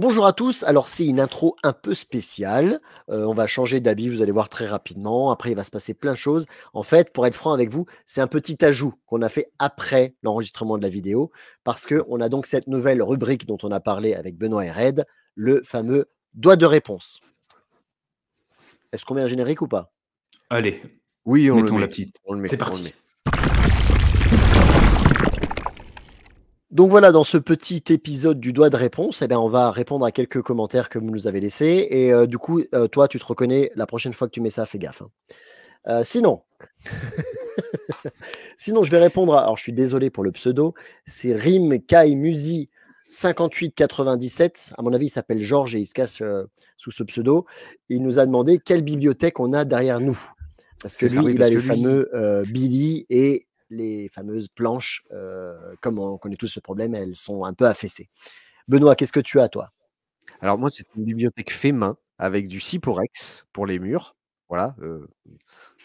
Bonjour à tous. Alors, c'est une intro un peu spéciale. Euh, on va changer d'habit, vous allez voir très rapidement. Après, il va se passer plein de choses. En fait, pour être franc avec vous, c'est un petit ajout qu'on a fait après l'enregistrement de la vidéo parce qu'on a donc cette nouvelle rubrique dont on a parlé avec Benoît et Red, le fameux doigt de réponse. Est-ce qu'on met un générique ou pas? Allez, Oui, on mettons le la met. petite. On le met, C'est on parti. Donc voilà, dans ce petit épisode du doigt de réponse, eh bien, on va répondre à quelques commentaires que vous nous avez laissés. Et euh, du coup, euh, toi, tu te reconnais la prochaine fois que tu mets ça, fais gaffe. hein. Euh, sinon, sinon, je vais répondre. À... Alors, je suis désolé pour le pseudo. C'est Rim Kai Musi 5897. À mon avis, il s'appelle Georges et il se casse sous ce pseudo. Il nous a demandé quelle bibliothèque on a derrière nous. Parce que C'est lui, ça, oui, il a les lui- fameux Billy et les fameuses planches. euh, comme on connaît tous ce problème, elles sont un peu affaissées. Benoît, qu'est-ce que tu as, toi? Alors moi, c'est une bibliothèque fait main avec du Cyporex pour les murs. Voilà. euh,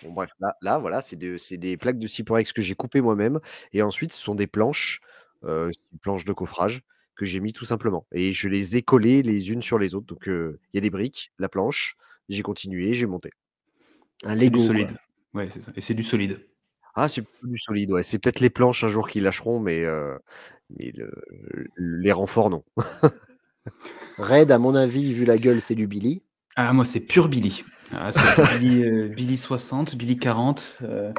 bon, bref, là, là, voilà, c'est de- c'est des plaques de Cyporex que j'ai coupées moi-même. Et ensuite, ce sont des planches, euh, des planches de coffrage que j'ai mis tout simplement. Et je les ai collées les unes sur les autres. Donc, euh, il y a des briques, la planche. J'ai continué, j'ai monté. Un C'est Lego. solide. Ouais, c'est ça. Et c'est du solide. Ah, c'est plutôt du solide, ouais. C'est peut-être les planches un jour qui lâcheront, mais, euh, mais le- le- les renforts, non. Red, à mon avis, vu la gueule, c'est du Billy. Ah, moi, c'est pur Billy. Ah, c'est Billy, euh, Billy 60, Billy 40, euh,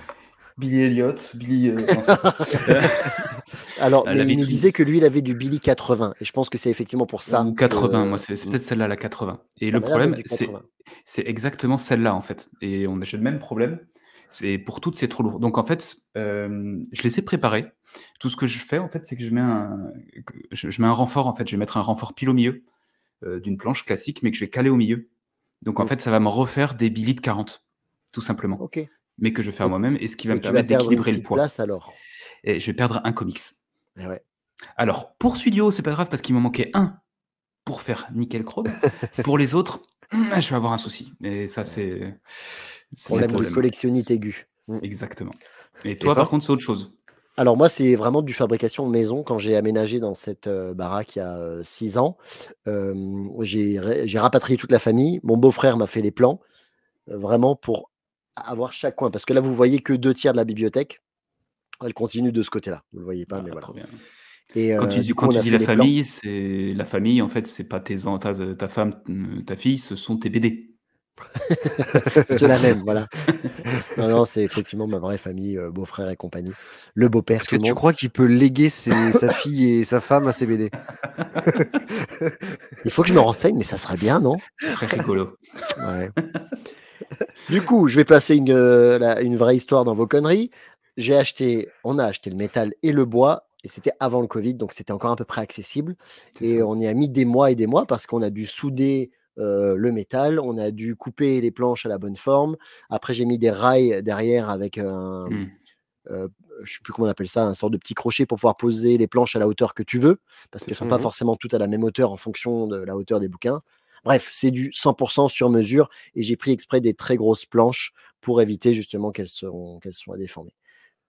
Billy Elliott, Billy. euh, enfin, c'est ça. Alors, Ah, mais la il nous vitrine. disait que lui, il avait du Billy 80. Et je pense que c'est effectivement pour ça. Ou 80, que- moi, c'est c'est peut-être celle-là, la 80. Et ça le m'a l'air problème, du c'est 80. c'est exactement celle-là, en fait. Et on a j'ai le même problème. C'est pour toutes, c'est trop lourd. Donc, en fait, euh, je les ai préparés. Tout ce que je fais, en fait, c'est que je mets un, je, je mets un renfort, en fait. Je vais mettre un renfort pile au milieu euh, d'une planche classique, mais que je vais caler au milieu. Donc, en Mm. fait, ça va me refaire des Billy de 40, tout simplement. Ok. Mais que je fais à Donc, moi-même et ce qui va Et me permettre d'équilibrer le poids. place alors. Et je vais perdre un comics. Eh ouais. Alors, pour Studio, c'est pas grave parce qu'il m'en manquait un pour faire nickel chrome. pour les autres, je vais avoir un souci. Mais ça, c'est. Problème le de problème. collectionnite aiguë. Exactement. Et toi, par contre, c'est autre chose. Alors moi, c'est vraiment du fabrication maison. Quand j'ai aménagé dans cette euh, baraque il y a euh, six ans, euh, j'ai rapatrié toute la famille. Mon beau-frère m'a fait les plans, euh, vraiment pour avoir chaque coin. Parce que là, vous voyez que deux tiers de la bibliothèque. Elle continue de ce côté-là. Vous le voyez pas, Ah, mais voilà. trop bien. Et Quand euh, tu, dis- coup, quand tu la famille, c'est la famille, en fait, c'est pas tes ta, ta femme, ta fille, ce sont tes BD. C'est la même, voilà. Non, non, c'est effectivement ma vraie famille, euh, beau-frère et compagnie. Le beau-père, Est-ce que tu crois qu'il peut léguer ses- sa fille et sa femme à ses BD Il faut que je me renseigne, mais ça serait bien, non? Ce serait rigolo. Ouais. Du coup, je vais placer une, euh, la- une vraie histoire dans vos conneries. J'ai acheté, on a acheté le métal et le bois, et c'était avant le Covid, donc c'était encore à peu près accessible. Et ça. on y a mis des mois et des mois parce qu'on a dû souder euh, le métal, on a dû couper les planches à la bonne forme. Après, j'ai mis des rails derrière avec un, Hmm. euh, je sais plus comment on appelle ça, un sort de petit crochet pour pouvoir poser les planches à la hauteur que tu veux, parce qu'elles ça. sont pas Mhm. forcément toutes à la même hauteur en fonction de la hauteur des bouquins. Bref, c'est du 100% sur mesure et j'ai pris exprès des très grosses planches pour éviter justement qu'elles seront, qu'elles soient déformées.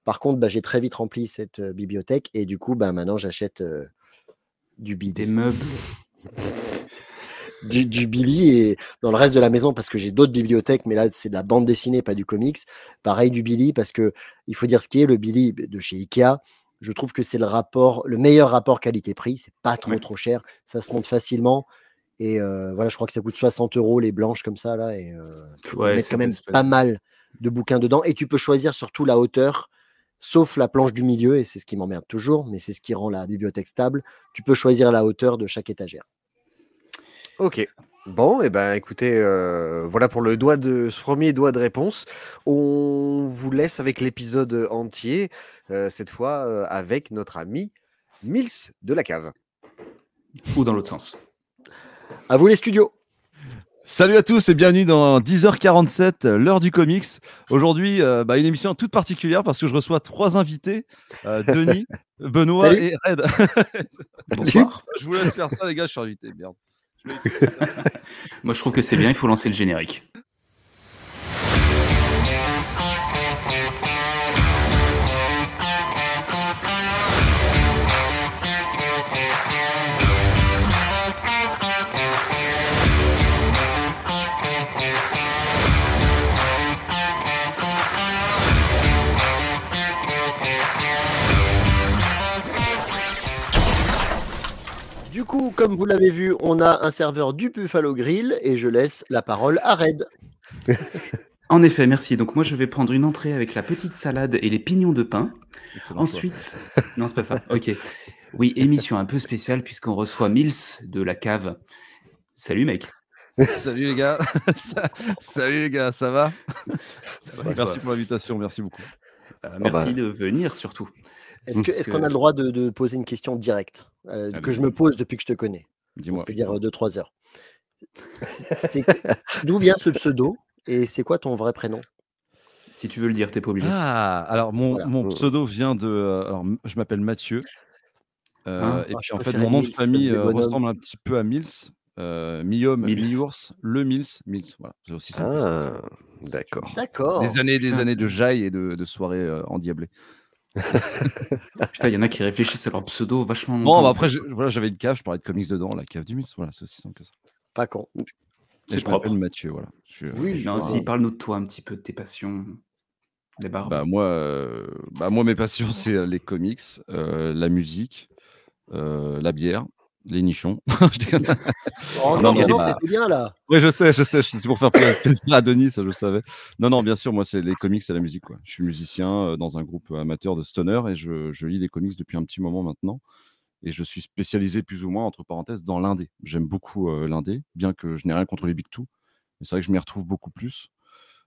Par contre, bah, j'ai très vite rempli cette bibliothèque et du coup, bah, maintenant j'achète du Des Billy. meubles. Du, du Billy et dans le reste de la maison parce que j'ai d'autres bibliothèques, mais là c'est de la bande dessinée, pas du comics. Pareil du Billy parce que il faut dire ce qui est le Billy de chez Ikea. Je trouve que c'est le rapport, le meilleur rapport qualité-prix. C'est pas trop Ouais. trop cher, ça se monte facilement. Et euh, voilà, je crois que ça coûte 60 euros les blanches comme ça là. Et euh, Ouais, quand même pas mal de bouquins dedans. Et tu peux choisir surtout la hauteur, sauf la planche du milieu, et c'est ce qui m'emmerde toujours, mais c'est ce qui rend la bibliothèque stable. Tu peux choisir la hauteur de chaque étagère. Ok. Bon, et ben écoutez, euh, voilà pour le doigt de ce premier doigt de réponse. On vous laisse avec l'épisode entier, euh, cette fois euh, avec notre ami Mills de la cave. Ou dans l'autre sens. À vous les studios. Salut à tous et bienvenue dans 10h47, euh, l'heure du comics. Aujourd'hui, euh, bah, une émission toute particulière parce que je reçois trois invités euh, Denis, Benoît Salut. et Red. Bonsoir. je vous laisse faire ça, les gars, je suis invité. Merde. Moi, je trouve que c'est bien, il faut lancer le générique. Coup, comme vous l'avez vu, on a un serveur du Buffalo Grill et je laisse la parole à Red. En effet, merci. Donc moi, je vais prendre une entrée avec la petite salade et les pignons de pain. Excellent choix. Ensuite, non, c'est pas ça. Ok. Oui, émission un peu spéciale puisqu'on reçoit Mills de la cave. Salut, mec. Salut les gars. Salut les gars, ça va? Ça va et toi? Merci pour l'invitation, merci beaucoup. Euh, merci bah. de venir surtout. Est-ce qu'on a le droit de, de poser une question directe euh, que je me pose depuis que je te connais? Dis-moi. C'est-à-dire 2-3 heures. C'est- D'où vient ce pseudo et c'est quoi ton vrai prénom? Si tu veux le dire, t'es pas obligé. Ah, alors mon, Voilà. mon pseudo vient de. euh, Alors, je m'appelle Mathieu. Euh, Ah. et Ah, puis je en fait, mon nom de Mills, famille euh, ressemble un petit peu à Mills. Euh, mi-homme, mi-ours, le Mills, Mills. Voilà, c'est aussi ça. Ah, d'accord. D'accord. Des années, des Putain, années de jailles et de, de soirées euh, endiablées. Putain, il y en a qui réfléchissent à leur pseudo vachement Bon, bah après, voilà, j'avais une cave, je parlais de comics dedans, la cave du Mills. Voilà, c'est aussi simple que ça. Pas con. C'est je propre. Mathieu, voilà. Je Oui, Non, bah, si, parle-nous de toi un petit peu, de tes passions, des barbes. Bah moi, euh, bah moi mes passions c'est euh, les comics, euh, la musique, euh, la bière, les nichons. Oh Non, non, non, mais non, bah- c'était bien là. oui, je sais, je sais, c'est pour faire plaisir à Denis, ça je savais. Non, non, bien sûr, moi c'est les comics et la musique. Quoi. Je suis musicien euh, dans un groupe amateur de stoner et je, je lis les comics depuis un petit moment maintenant. Et je suis spécialisé plus ou moins, entre parenthèses, dans l'indé. J'aime beaucoup euh, l'indé, bien que je n'ai rien contre les big two. Mais c'est vrai que je m'y retrouve beaucoup plus.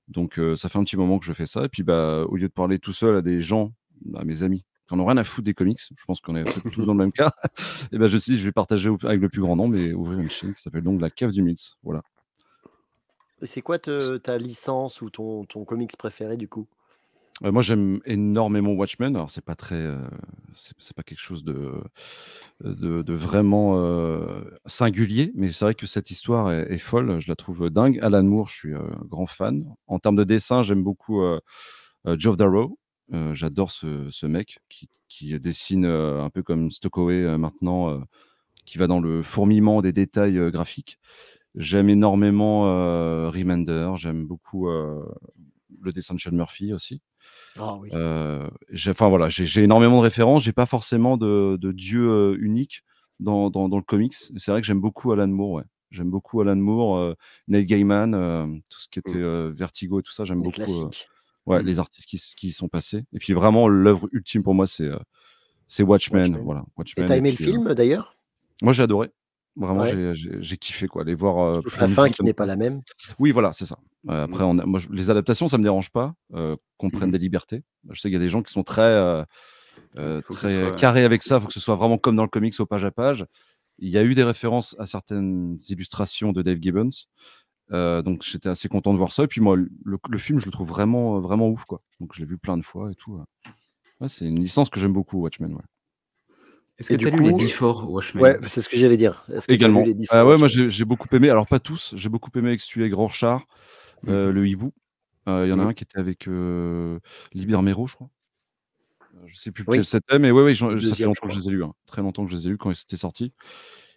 Donc euh, ça fait un petit moment que je fais ça. Et puis bah, au lieu de parler tout seul à des gens, à mes amis, qui en ont rien à foutre des comics, je pense qu'on est tous dans le même cas, et ben je me suis dit, je vais partager avec le plus grand nombre et ouvrir une chaîne qui s'appelle donc La Cave du Mills. Voilà. Et c'est quoi te- ta licence ou ton, ton comics préféré du coup? Euh, moi, j'aime énormément Watchmen. Alors, c'est pas très, euh, c'est pas quelque chose de, de, de vraiment euh, singulier, mais c'est vrai que cette histoire est, est folle. Je la trouve dingue. Alan Moore, je suis grand fan. En termes de dessin, j'aime beaucoup Geoff Darrow. Euh, J'adore ce, ce mec qui, qui dessine euh, un peu comme Stokoway euh, maintenant, euh, qui va dans le fourmillement des détails graphiques. J'aime énormément Remender. J'aime beaucoup le dessin de Sean Murphy aussi. Ah oui. J'ai- enfin voilà, j'ai énormément de références. J'ai pas forcément de, de dieu unique dans, dans, dans le comics. C'est vrai que j'aime beaucoup Alan Moore. Ouais. J'aime beaucoup Alan Moore, Neil Gaiman, tout ce qui était euh, Vertigo et tout ça. J'aime beaucoup. classiques. Ouais, Mm. les artistes qui, qui y sont passés. Et puis vraiment, l'œuvre ultime pour moi, c'est euh, c'est Watchmen. Watchmen. Voilà, Et t'as aimé puis, le euh, film d'ailleurs? Moi, j'ai adoré. Vraiment, Ouais. j'ai- kiffé quoi. Les voir. euh, la fin qui n'est pas la même. Oui, voilà, c'est ça. Euh, après, on a- moi, je- les adaptations, ça me dérange pas euh, qu'on prenne Mhm. des libertés. Je sais qu'il y a des gens qui sont très, euh, euh, très soit- carrés avec ça. Il faut que ce soit vraiment comme dans le comics au page à page. Il y a eu des références à certaines illustrations de Dave Gibbons. Euh, donc j'étais assez content de voir ça. Et puis moi, le, le film, je le trouve vraiment, vraiment ouf. Quoi. Donc je l'ai vu plein de fois et tout. euh. Ouais, c'est une licence que j'aime beaucoup, Watchmen. Ouais. Est-ce que du tu as lu les coup- Before Watchmen Ouais, c'est ce que j'allais dire. Est-ce que t'as Également. lu les Before Ah ouais, moi j'ai beaucoup aimé. Alors pas tous, j'ai beaucoup aimé avec celui avec Rorschach, euh, Mhm. le hibou. Euh, Il y en a Mhm. un qui était avec euh, Libère Mero, je crois. Euh, Je sais plus Oui. lequel c'était, mais ouais, ouais, ça fait longtemps que je les ai lus. hein. Très longtemps que je les ai lus quand ils étaient sortis.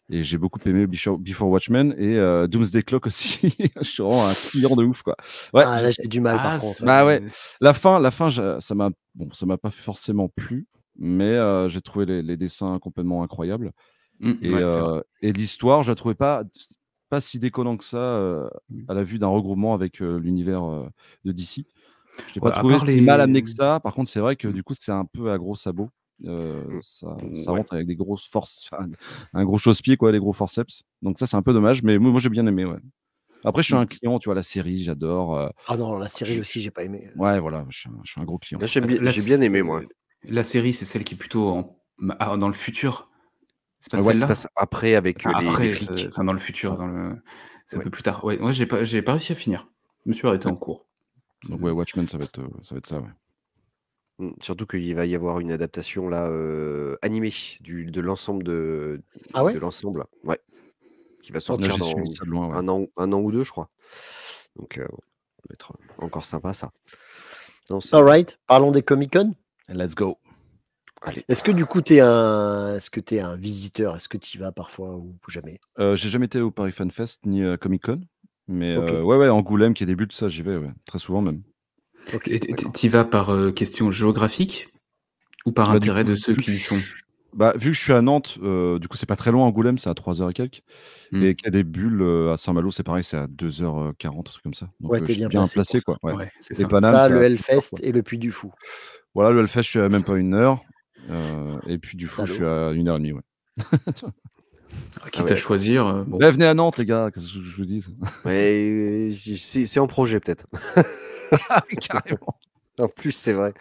Et j'ai beaucoup aimé Before, Watchmen et euh, Doomsday Clock aussi. je suis vraiment un client de ouf, quoi. Ouais, Ah là j'ai du mal par Ah, contre. ça- Bah ouais. la fin, la fin, ça m'a, bon, ça m'a pas forcément plu, mais euh, j'ai trouvé les, les dessins complètement incroyables. Mm, Et, ouais, c'est vrai. euh, et l'histoire, je la trouvais pas, pas si déconnant que ça euh, Mmh. à la vue d'un regroupement avec euh, l'univers euh, de DC. Je Ouais, pas trouvé si les- mal amené que ça. Par contre, c'est vrai que Mm. du coup, c'est un peu à gros sabots. Euh, Mm. ça, ça Ouais. rentre avec des grosses forces, enfin, un gros chausse-pied, quoi, les gros forceps. Donc ça, c'est un peu dommage, mais moi, moi, j'ai bien aimé. Ouais. Après, je suis un client, tu vois, la série, j'adore. euh, Ah non, la série aussi j'ai pas aimé. ouais, voilà, je suis un, je suis un gros client. Bien- J'ai bien aimé, moi. La série, c'est celle qui est plutôt en- ah, dans le futur. C'est pas Ouais, ça se celle-là? passe après avec euh, Enfin, les, après, les c'est- flics. enfin, dans le futur, dans le... c'est un Ouais. peu plus tard. Ouais, moi, j'ai pas, réussi à finir. Je me suis arrêté en cours. Donc ouais, Watchmen, ça va être, euh, ça, va être ça. Ouais. Mm, Surtout qu'il va y avoir une adaptation là euh, animée du, de l'ensemble de, Ah ouais? de l'ensemble, ouais, qui va sortir dans loin. ouais. un an, un an ou deux, je crois. Donc, euh, ça va être encore sympa ça. Non, c'est- Alright, parlons des Comic Con. Let's go. Allez. Est-ce que du coup t'es un, est-ce que t'es un visiteur? Est-ce que tu y vas parfois ou jamais? Euh, j'ai jamais été au Paris Fan Fest ni à Comic Con. Mais euh, ouais, ouais, Angoulême qui débute, ça, j'y vais, ouais, très souvent même. Ok. Et t- d'accord. t'y vas par euh, question géographique ou par Bah, intérêt coup, de ceux qui y sont? je- Bah, vu que je suis à Nantes, euh, du coup, c'est pas très loin, Angoulême, c'est à 3h et quelques. Hmm. Et qu'il y a des bulles euh, à Saint-Malo, c'est pareil, c'est à 2h40, un truc comme ça. Donc, Ouais, euh, t'es bien bien placé quoi. Ouais. Ouais, c'est ça. Paname, Ça, c'est le Hellfest 2h, quoi. et le Puy du Fou. Voilà, le Hellfest, je suis à même pas une heure. euh, et puis du coup, je suis à une heure et demie, ouais. Quitte ouais, à choisir, euh, bon. Eh, venez à Nantes, les gars, qu'est-ce que je vous dis? Ouais, euh, c'est c'est en projet peut-être. Carrément. En plus, c'est vrai.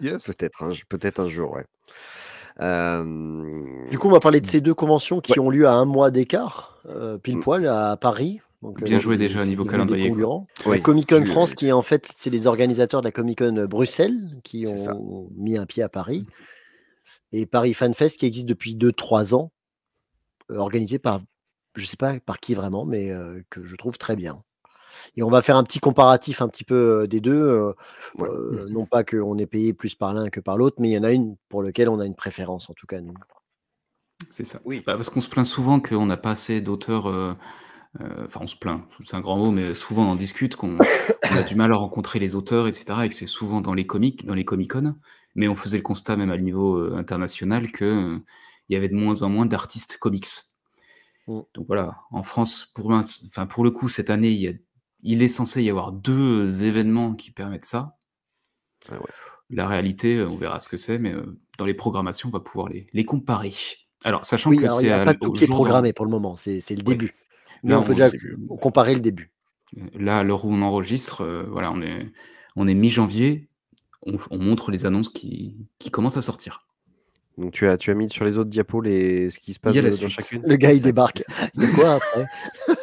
Yes. Peut-être un, peut-être un jour, ouais. Euh, Du coup, on va parler de ces deux conventions qui Ouais. ont lieu à un mois d'écart, euh, pile Mm. poil à Paris. Donc, Bien euh, joué déjà au niveau calendrier. Oui, Comic Con France, qui est en fait, c'est les organisateurs de la Comic Con Bruxelles qui ça. ont mis un pied à Paris. Et Paris Fan Fest qui existe depuis 2-3 ans, euh, organisé par, je sais pas par qui vraiment, mais euh, que je trouve très bien. Et on va faire un petit comparatif un petit peu euh, des deux. euh, Ouais. euh, non pas qu'on est payé plus par l'un que par l'autre, mais il y en a une pour laquelle on a une préférence, en tout cas nous. C'est ça. Oui. Bah, parce qu'on se plaint souvent qu'on n'a pas assez d'auteurs. euh, euh, Enfin, on se plaint, c'est un grand mot, mais souvent on en discute, qu'on on a du mal à rencontrer les auteurs, etc. Et que c'est souvent dans les comics, dans les Comic-Con. Mais on faisait le constat, même à niveau international, que euh, il y avait de moins en moins d'artistes comics. Mm. Donc voilà, en France, pour, enfin, pour le coup, cette année, il, y a- il est censé y avoir deux événements qui permettent ça. Ah ouais. La réalité, euh, on verra ce que c'est, mais euh, dans les programmations, on va pouvoir les, les comparer. Alors, sachant Oui, que c'est pas tout qui est programmé pour le moment, c'est le Ouais. début. Mais Là, on peut déjà comparer le début. Là, à l'heure où on enregistre, euh, voilà, on est, on est mi-janvier, on, on montre les annonces qui, qui commencent à sortir. Donc tu as, tu as mis sur les autres diapos les, ce qui se passe dans chacune. Le gars, il débarque. Il y a quoi après?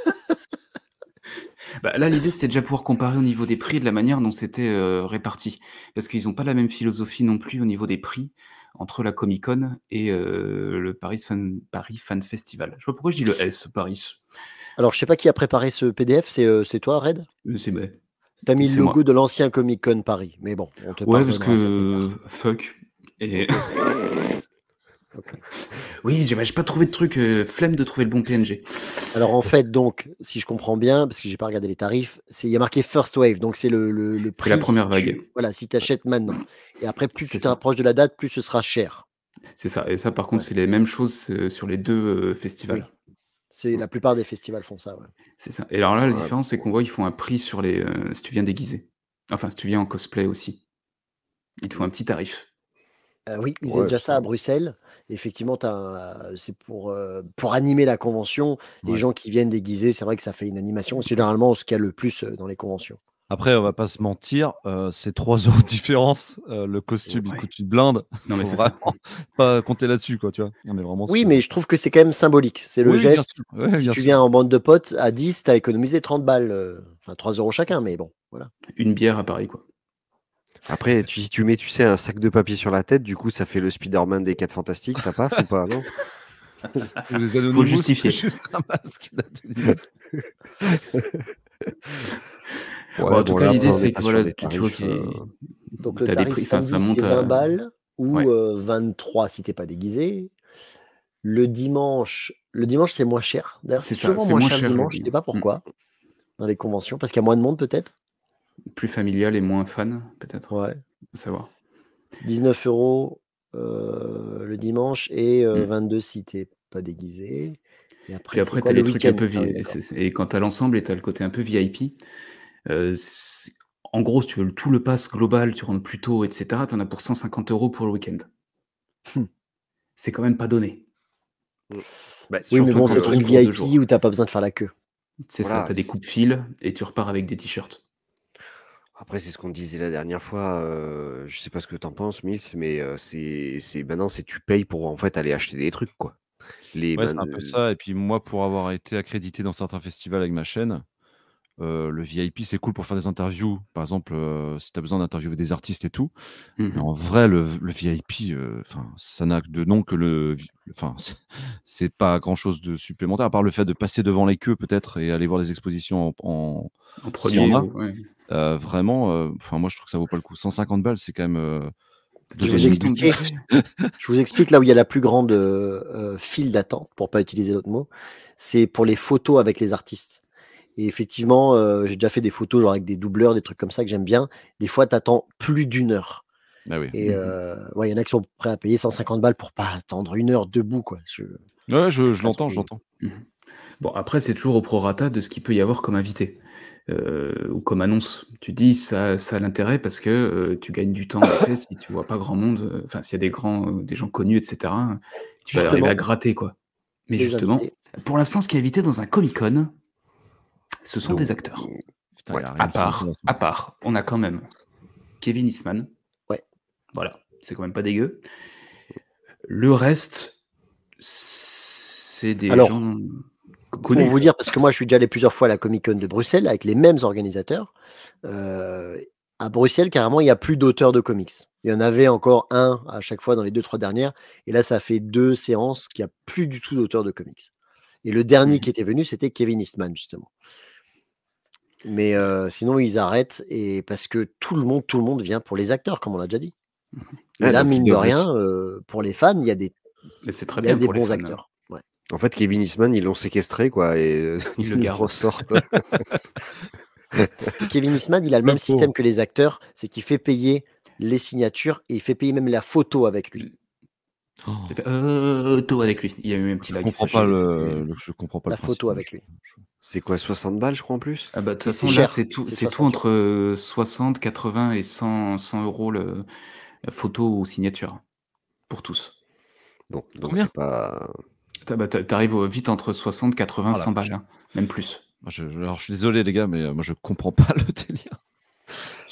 Bah, là, l'idée, c'était déjà pouvoir comparer au niveau des prix et de la manière dont c'était euh, réparti. Parce qu'ils n'ont pas la même philosophie non plus au niveau des prix entre la Comic Con et euh, le Paris Fan, Paris Fan Festival. Je sais pas pourquoi je dis le S, Paris. Alors, je sais pas qui a préparé ce PDF, c'est euh, c'est toi, Red? Euh, C'est mais... T'as mis le logo moi. de l'ancien Comic Con Paris. Mais bon, on te Ouais, parce que fuck. Et oui, j'ai pas trouvé de truc, euh, flemme de trouver le bon PNG. Alors, en fait, donc, si je comprends bien, parce que j'ai pas regardé les tarifs, il y a marqué First Wave, donc c'est le, le, le C'est la prix première si vague. tu- voilà, si tu achètes maintenant. Et après, plus tu t'approches de la date, plus ce sera cher. C'est ça. Et ça, par contre, Ouais. c'est les mêmes choses euh, sur les deux euh, festivals. C'est la plupart des festivals font ça. Ouais. C'est ça. Et alors là, la Ouais. différence, c'est qu'on voit, ils font un prix sur les. euh, si tu viens déguisé. Enfin, si tu viens en cosplay aussi. Ils te font un petit tarif. Euh, oui, ils faisaient déjà ça à. Bruxelles. Effectivement, c'est pour, euh, pour animer la convention. Les Ouais. gens qui viennent déguisés, c'est vrai que ça fait une animation. C'est généralement ce qu'il y a le plus euh, dans les conventions. Après, on va pas se mentir, euh, c'est 3 euros de différence. Euh, le costume, Ouais. il coûte une blinde. Non, mais c'est ça. vraiment pas compter là-dessus, quoi, tu vois. On est vraiment Oui, sur- mais je trouve que c'est quand même symbolique. C'est le Oui, bien geste. sûr. Ouais, si bien tu sûr. viens en bande de potes à 10, tu as économisé 30 balles. Enfin, 3 euros chacun, mais bon, voilà. Une bière à Paris, quoi. Après, tu, si tu mets, tu sais, un sac de papier sur la tête, du coup, ça fait le Spider-Man des 4 Fantastiques, ça passe ou pas, non? Les Faut Anonymous, justifier. c'est juste un masque d'Anonymous. Bon, Ouais, en tout bon, cas, l'idée, c'est est que voilà, tu, vois qu'il euh, Donc le des tarif prix, ça monte c'est à. 20 balles ou Ouais. euh, 23 si t'es pas déguisé. Le dimanche, le dimanche c'est moins cher. D'ailleurs, C'est c'est moins moins cher cher le dimanche. Je sais dimanche. pas Mm. pourquoi dans les conventions parce qu'il y a moins de monde peut-être? Plus familial et moins fan, peut-être. Ouais. Faut savoir. 19 euros euh, le dimanche et euh, Mm. 22 si t'es pas déguisé. Et après, Puis après, quoi t'as le les trucs un peu. Ah oui, vi- d'accord. c'est- c'est- Et quand t'as l'ensemble et t'as le côté un peu VIP, euh, en gros, si tu veux le- tout le pass global, tu rentres plus tôt, etc., t'en as pour 150 euros pour le week-end. Hmm. C'est quand même pas donné. bah, Oui, mais bon, 50 c'est pour une VIP où t'as pas besoin de faire la queue. C'est ça, t'as des coups de fil et tu repars avec des t-shirts. Après, c'est ce qu'on disait la dernière fois. euh, je sais pas ce que t'en penses, Mills, mais euh, c'est, c'est maintenant, c'est tu payes pour en fait aller acheter des trucs, quoi. Les, Ouais, c'est man- un peu ça. Et puis moi, pour avoir été accrédité dans certains festivals avec ma chaîne, euh, le VIP, c'est cool pour faire des interviews. Par exemple, euh, si tu as besoin d'interviewer des artistes et tout. Mais Mhm. en vrai, le, le VIP, euh, ça n'a de nom que le. Enfin, c'est- pas grand chose de supplémentaire, à part le fait de passer devant les queues peut-être et aller voir des expositions en. en- En s'il premier, a. ouais. vraiment, enfin, moi je trouve que ça vaut pas le coup. 150 balles, c'est quand même. Je vous explique. ton budget. Je vous explique là où il y a la plus grande euh, file d'attente, pour pas utiliser l'autre mot, c'est pour les photos avec les artistes. Et effectivement, euh, j'ai déjà fait des photos genre avec des doubleurs, des trucs comme ça que j'aime bien. Des fois, tu attends plus d'une heure. Ah oui. Et Mhm. euh, ouais, il y en a qui sont prêts à payer 150 balles pour pas attendre une heure debout, quoi. Je- Ouais, je, l'entends, je l'entends. Bon, après, c'est toujours au prorata de ce qu'il peut y avoir comme invité euh, ou comme annonce. Tu dis ça, ça a l'intérêt parce que euh, tu gagnes du temps. En si tu vois pas grand monde, euh, enfin, s'il y a des grands, euh, des gens connus, etc., tu vas Justement. arriver à gratter, quoi. Mais justement, invités. pour l'instant, ce qui est invité dans un Comic Con, ce sont Donc, des acteurs. Putain, Ouais, À part, à part, on a quand même Kevin Eastman. Ouais. Voilà, c'est quand même pas dégueu. Le reste, c'est des Alors, gens Pour vous dire, parce que moi je suis déjà allé plusieurs fois à la Comic Con de Bruxelles avec les mêmes organisateurs. euh, à Bruxelles, carrément, il n'y a plus d'auteurs de comics. Il y en avait encore un à chaque fois dans les deux, trois dernières. Et là, ça fait deux séances qu'il n'y a plus du tout d'auteurs de comics. Et le dernier Mhm. qui était venu, c'était Kevin Eastman, justement. Mais euh, sinon, ils arrêtent et parce que tout le monde, tout le monde vient pour les acteurs, comme on l'a déjà dit. Et Ah, là, mine de rien, euh, pour les fans, il y a des, Mais c'est très il y a bien des bons fans. acteurs. Ouais. En fait, Kevin Eastman, ils l'ont séquestré, quoi, et Ils le ressortent. Kevin Eastman, il a le même système que les acteurs, c'est qu'il fait payer les signatures et il fait payer même la photo avec lui. Oh, Euh, Auto avec lui. Il y a eu un petit je lag. comprends pas je- le, je comprends pas La le photo avec lui. C'est quoi, 60 balles, je crois, en plus? Ah bah, de toute façon, c'est là, c'est tout, c'est tout 60 entre euh, 60, 80 et 100, 100 euros le, la photo ou signature. Pour tous. Bon, donc Combien? c'est pas... T'as- bah, T'arrives au- vite entre 60, 80, Ah, la 100 balles. hein, même plus. Moi, je, je- alors, je suis désolé, les gars, mais euh, moi, je comprends pas le délire.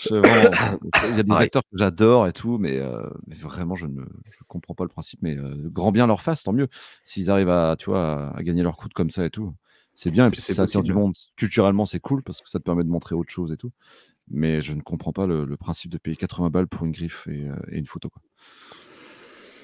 Vraiment, il y a des Pareil. acteurs que j'adore et tout, mais, euh, mais vraiment, je ne je comprends pas le principe. Mais euh, grand bien leur face, tant mieux. S'ils arrivent à, tu vois, à, à gagner leur croûte comme ça et tout, c'est bien. Et puis, ça attire du monde, culturellement, c'est cool parce que ça te permet de montrer autre chose et tout. Mais je ne comprends pas le, le principe de payer 80 balles pour une griffe et, euh, et une photo. Quoi.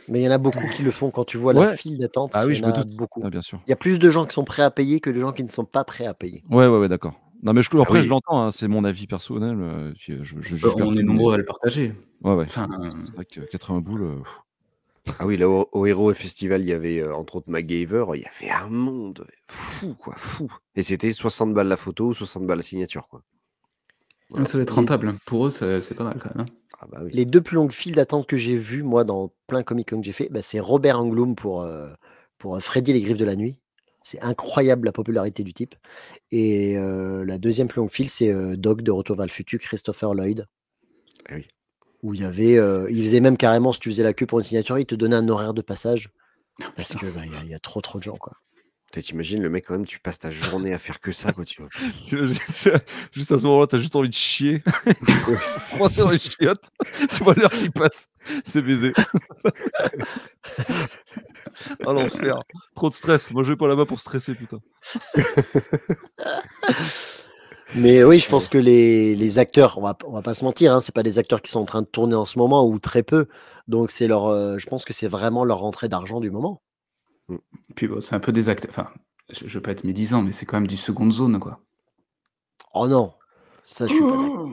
Mais il y en a beaucoup qui le font quand tu vois la file d'attente. Ah oui, je me doute. beaucoup. Ah, bien sûr. Il y a plus de gens qui sont prêts à payer que de gens qui ne sont pas prêts à payer. Ouais, ouais, ouais, d'accord. Non, mais je, Ah après, oui. je l'entends, hein, c'est mon avis personnel. euh, euh, je, Euh, on est nombreux à le partager. Ouais, ouais. Enfin, C'est vrai que 80 boules. euh, pff. Ah oui, là, au, au Hero Festival, il y avait, euh, entre autres, MacGyver, il y avait un monde fou, quoi, fou. Et c'était 60 balles la photo ou 60 balles la signature, quoi. ça doit être rentable. Pour eux, c'est pas mal quand même. hein. Ah bah oui. Les deux plus longues files d'attente que j'ai vues, moi, dans plein Comic Con que j'ai fait, bah, c'est Robert Englund pour, euh, pour Freddy les Griffes de la Nuit. C'est incroyable la popularité du type. Et euh, la deuxième plus longue file, c'est euh, Doc de Retour vers le futur, Christopher Lloyd. Ah oui. Où il y avait, euh, il faisait même carrément, si tu faisais la queue pour une signature, il te donnait un horaire de passage. Parce que bah, y y, a trop trop de gens. Quoi. Putain, T'imagines, le mec, quand même, tu passes ta journée à faire que ça, quoi, tu vois. Juste à ce moment-là, t'as juste envie de chier. Français dans les chiottes. Tu vois l'heure qui passe. C'est baisé. ah l'enfer. Trop de stress. Moi je vais pas là-bas pour stresser, putain. Mais oui, je pense que les, les acteurs, on va, on va pas se mentir, hein, c'est pas des acteurs qui sont en train de tourner en ce moment ou très peu. Donc c'est leur, euh, je pense que c'est vraiment leur rentrée d'argent du moment. Puis bon, c'est un peu des acteurs. Enfin, je, je veux pas être médisant, mais c'est quand même du seconde zone, quoi. Oh non, ça je suis pas d'accord.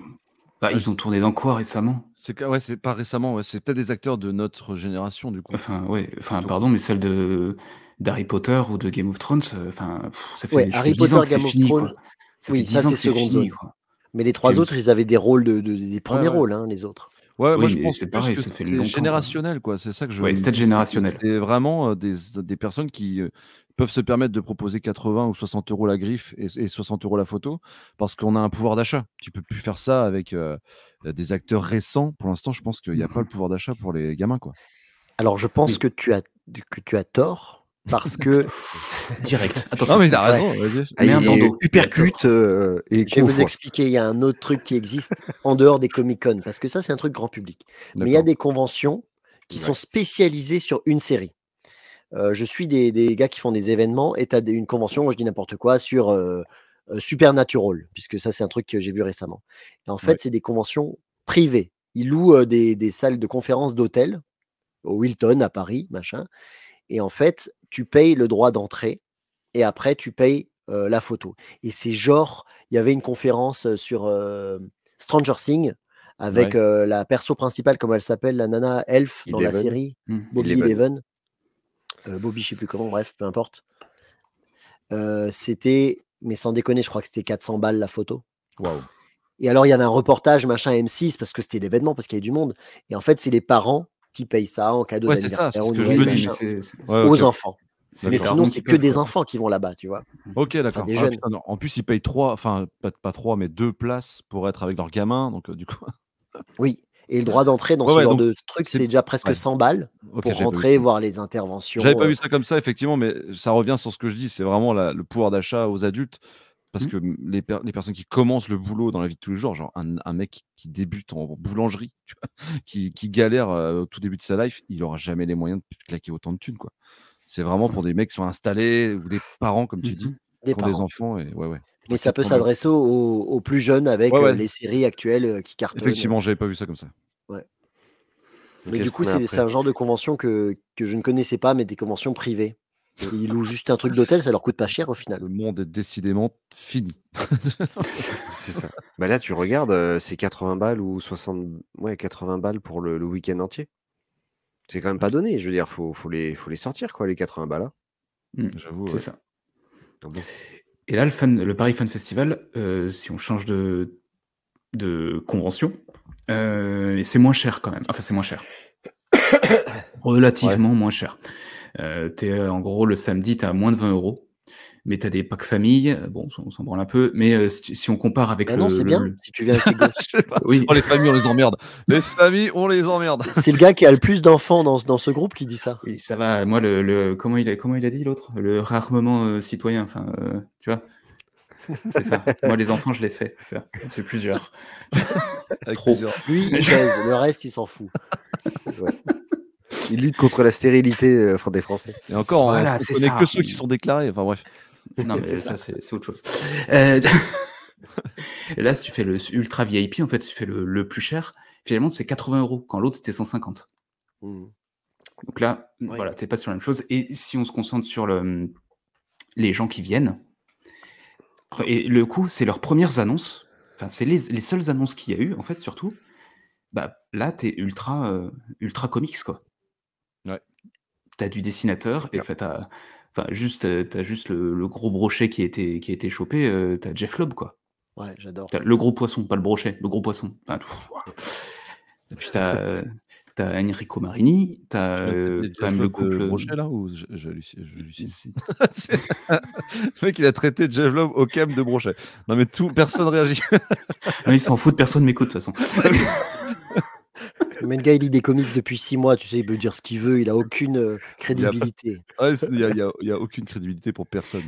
Bah, ils ont tourné dans quoi récemment? C'est ouais, c'est pas récemment. Ouais, c'est peut-être des acteurs de notre génération du coup. Enfin, ouais, enfin, pardon, mais celle de d'Harry Potter ou de Game of Thrones, euh, enfin, pff, ça fait, Ouais, Harry fait 10 Potter, ans que c'est Game of fini, Thrones, quoi. Ça oui, fait 10 ça, ans c'est que c'est seconde fini, zone. quoi. Mais les trois autres, ils avaient des rôles de, de- des premiers ouais. rôles, hein, les autres. Ouais, Oui, moi je pense c'est pareil, que ça fait c'est longtemps, générationnel quoi. C'est ça que je. Ouais, c'est peut-être générationnel. C'est vraiment des, des personnes qui peuvent se permettre de proposer 80 ou 60 euros la griffe et, et 60 euros la photo parce qu'on a un pouvoir d'achat. Tu peux plus faire ça avec euh, des acteurs récents. Pour l'instant, je pense qu'il n'y a pas le pouvoir d'achat pour les gamins quoi. Alors je pense Oui. que tu as que tu as tort parce que Direct. Attention. Non mais Ouais. raison. vas-y. Ah, un bandeau. uppercut euh, et je vais vous expliquer. Il y a un autre truc qui existe en dehors des Comic Con parce que ça c'est un truc grand public. Mais il y a des conventions qui sont Ouais. spécialisées sur une série. Euh, je suis des, des gars qui font des événements et tu as une convention, je dis n'importe quoi, sur euh, euh, Supernatural, puisque ça c'est un truc que j'ai vu récemment. Et en fait, Ouais. c'est des conventions privées. Ils louent euh, des, des salles de conférence d'hôtel au Wilton à Paris, machin. Et en fait, tu payes le droit d'entrée et après tu payes euh, la photo. Et c'est genre, il y avait une conférence sur euh, Stranger Things avec Ouais. euh, la perso principale, comme elle s'appelle, la nana Elf dans la série, Hmm. Bobby Eleven. Eleven. Euh, Bobby, je sais plus comment, bref, peu importe. C'était, mais sans déconner, je crois que c'était 400 balles la photo. Waouh. Et alors, il y avait un reportage, machin, M6, parce que c'était l'événement, parce qu'il y avait du monde. Et en fait, c'est les parents qui payent ça en cadeau Ouais, c'est ça, c'est d'anniversaire aux enfants. Mais sinon, c'est que des enfants qui vont là-bas, tu vois. Ok, d'accord. Ah. En plus, ils payent trois, enfin, pas, pas trois, mais deux places pour être avec leur gamin. Donc, euh, du coup, Oui. Et le droit d'entrée dans Ouais, ce ouais, genre donc de truc, c'est- déjà presque ouais. 100 balles pour rentrer, voir les interventions. J'avais pas euh, vu ça comme ça, effectivement, mais ça revient sur ce que je dis. C'est vraiment la- le pouvoir d'achat aux adultes. Parce Mmh. que les, per- les personnes qui commencent le boulot dans la vie de tous les jours, genre un, un mec qui débute en boulangerie, tu vois, qui, qui galère euh, au tout début de sa life, il aura jamais les moyens de claquer autant de thunes. quoi. C'est vraiment pour des mecs qui sont installés ou des parents, comme tu dis, des qui ont des enfants. Et ouais, ouais. Mais ça peut s'adresser aux, aux plus jeunes avec Ouais, euh, ouais. les séries actuelles qui cartonnent. Effectivement, j'avais pas vu ça comme ça. Mais Qu'est-ce du coup, c'est un genre de convention que, que je ne connaissais pas, mais des conventions privées. Ils louent juste un truc d'hôtel, ça leur coûte pas cher au final. Le monde est décidément fini. C'est ça. Bah là, tu regardes, euh, c'est 80 balles ou 60... Ouais, 80 balles pour le, le week-end entier. C'est quand même pas donné. Je veux dire, faut, faut, les, faut les sortir, quoi, les 80 balles. hein. Mm. J'avoue. C'est ouais. ça. Donc bon. Et là, le, fan, le Paris Fan Festival, euh, si on change de, de convention, euh, et c'est moins cher quand même. Enfin, c'est moins cher. Relativement moins cher. Euh, t'es, euh, en gros, le samedi, tu as moins de 20 euros. Mais tu as des packs famille. Bon, on s'en branle un peu. Mais euh, si, on compare avec Bah le. non, c'est le- bien, le- si tu viens avec tes gosses. Je sais pas. Oui, Oh, les familles, on les emmerde. Les familles, on les emmerde. C'est le gars qui a le plus d'enfants dans, ce- dans ce groupe qui dit ça. oui, ça va. Moi, le, le- comment, il a, comment il a dit l'autre? Le réarmement euh, citoyen. Enfin, euh, tu vois? C'est ça. Moi, les enfants, je les fais. fais plusieurs. Trop. plusieurs. Lui, il baise, le reste, il s'en fout. Ouais. Il lutte contre la stérilité euh, des Français. Et encore, on- Voilà, on c'est connaît ça. que ceux qui sont déclarés. Enfin bref. Non, mais C'est ça, ça. c'est autre chose. Euh, Et là, si tu fais le ultra VIP, en fait, tu fais le, le plus cher, finalement, c'est 80 euros, quand l'autre, c'était 150. Hmm. Donc là, Ouais. voilà, t'es pas sur la même chose. Et si on se concentre sur le, les gens qui viennent, et le coup, c'est leurs premières annonces, enfin, c'est les, les seules annonces qu'il y a eu, en fait, surtout, bah, là, t'es ultra, euh, ultra comics, quoi. T'as du dessinateur, et Ouais. fait, t'as, enfin, juste, euh, t'as juste le, le gros brochet qui a été, qui a été chopé, euh, t'as Jeff Loeb, quoi. Ouais, j'adore. T'as le gros poisson, pas le brochet, le gros poisson. Enfin, tout. Et puis t'as, t'as Enrico Marini, t'as euh, Le quand même le couple. Brochet là ou je, je, je Le mec, il a traité Jeff Love au cam de Brochet. Non, mais tout, personne réagit. Non, il s'en fout, personne m'écoute de toute façon. Mais le gars, il lit des comics depuis six mois, tu sais, il peut dire ce qu'il veut, il a aucune euh, crédibilité. Il n'y a, aucune crédibilité pour personne.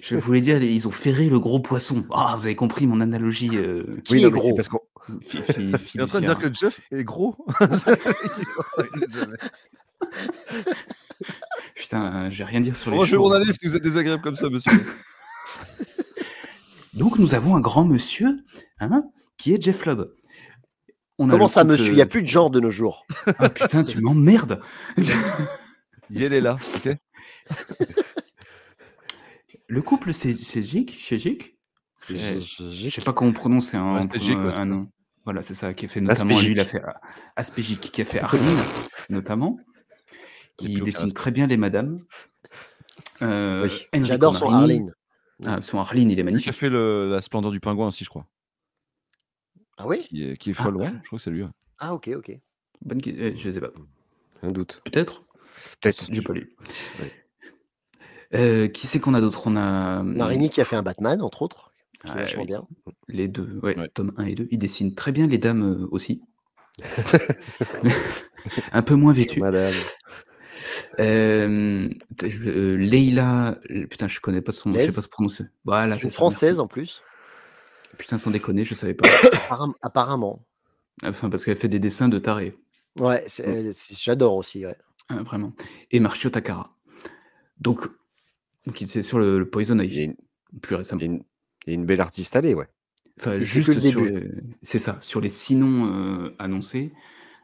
Je voulais dire, ils ont ferré le gros poisson. Ah, vous avez compris mon analogie. Euh, Qui oui, est mais gros parce qu'on Tu es en train de dire que Jeff est gros Putain, je vais rien dire sur les Moi, je chevaux. journaliste, vous êtes désagréable comme ça, monsieur. Donc nous avons un grand monsieur, hein, qui est Jeff Loeb. On a Comment ça, monsieur? Il n'y a plus de genre de nos jours. Ah putain, tu m'emmerdes. Yel est là, ok Le couple, c'est Jake C'est- Euh, je- sais pas comment on prononce un, un nom. Voilà, c'est ça, qui a fait notamment, lui, il a fait euh, Aspégique, qui a fait Arline, notamment, Il a qui dessine très bien les madames. Euh, Oui, Enrico J'adore son. Arline. Ah, son Arline, il est Qui a magnifique. fait le- la splendeur du pingouin aussi, je crois. Ah oui? Qui est, qui est Ah. Je crois que c'est lui. ouais. Ah ok, ok. Bonne que- euh, je sais pas. un doute. Peut-être? Peut-être. J'ai pas lu. Ouais. Euh, qui c'est qu'on a d'autre? On a Marini qui a fait un Batman, entre autres, qui est Ah, vachement oui. bien. les deux, ouais, Ouais. tome 1 et 2. Il dessine très bien les dames euh, aussi. Un peu moins vêtues. Madame. Euh, t- je- euh, Leila, euh, putain, je connais pas son nom, je sais pas se prononcer. Voilà, c'est c'est une ça, française merci. en plus. Putain, sans déconner, je savais pas. Apparemment. Enfin, parce qu'elle fait des dessins de taré, Ouais, j'adore aussi. Ouais. hein, vraiment. Et Marcio Takara. Donc, c'est sur le, le Poison Il y, a Ivy, une, plus récemment. il y a une- y a une belle artiste allée, ouais. Enfin, juste sur les... C'est ça, sur les six noms euh, annoncés.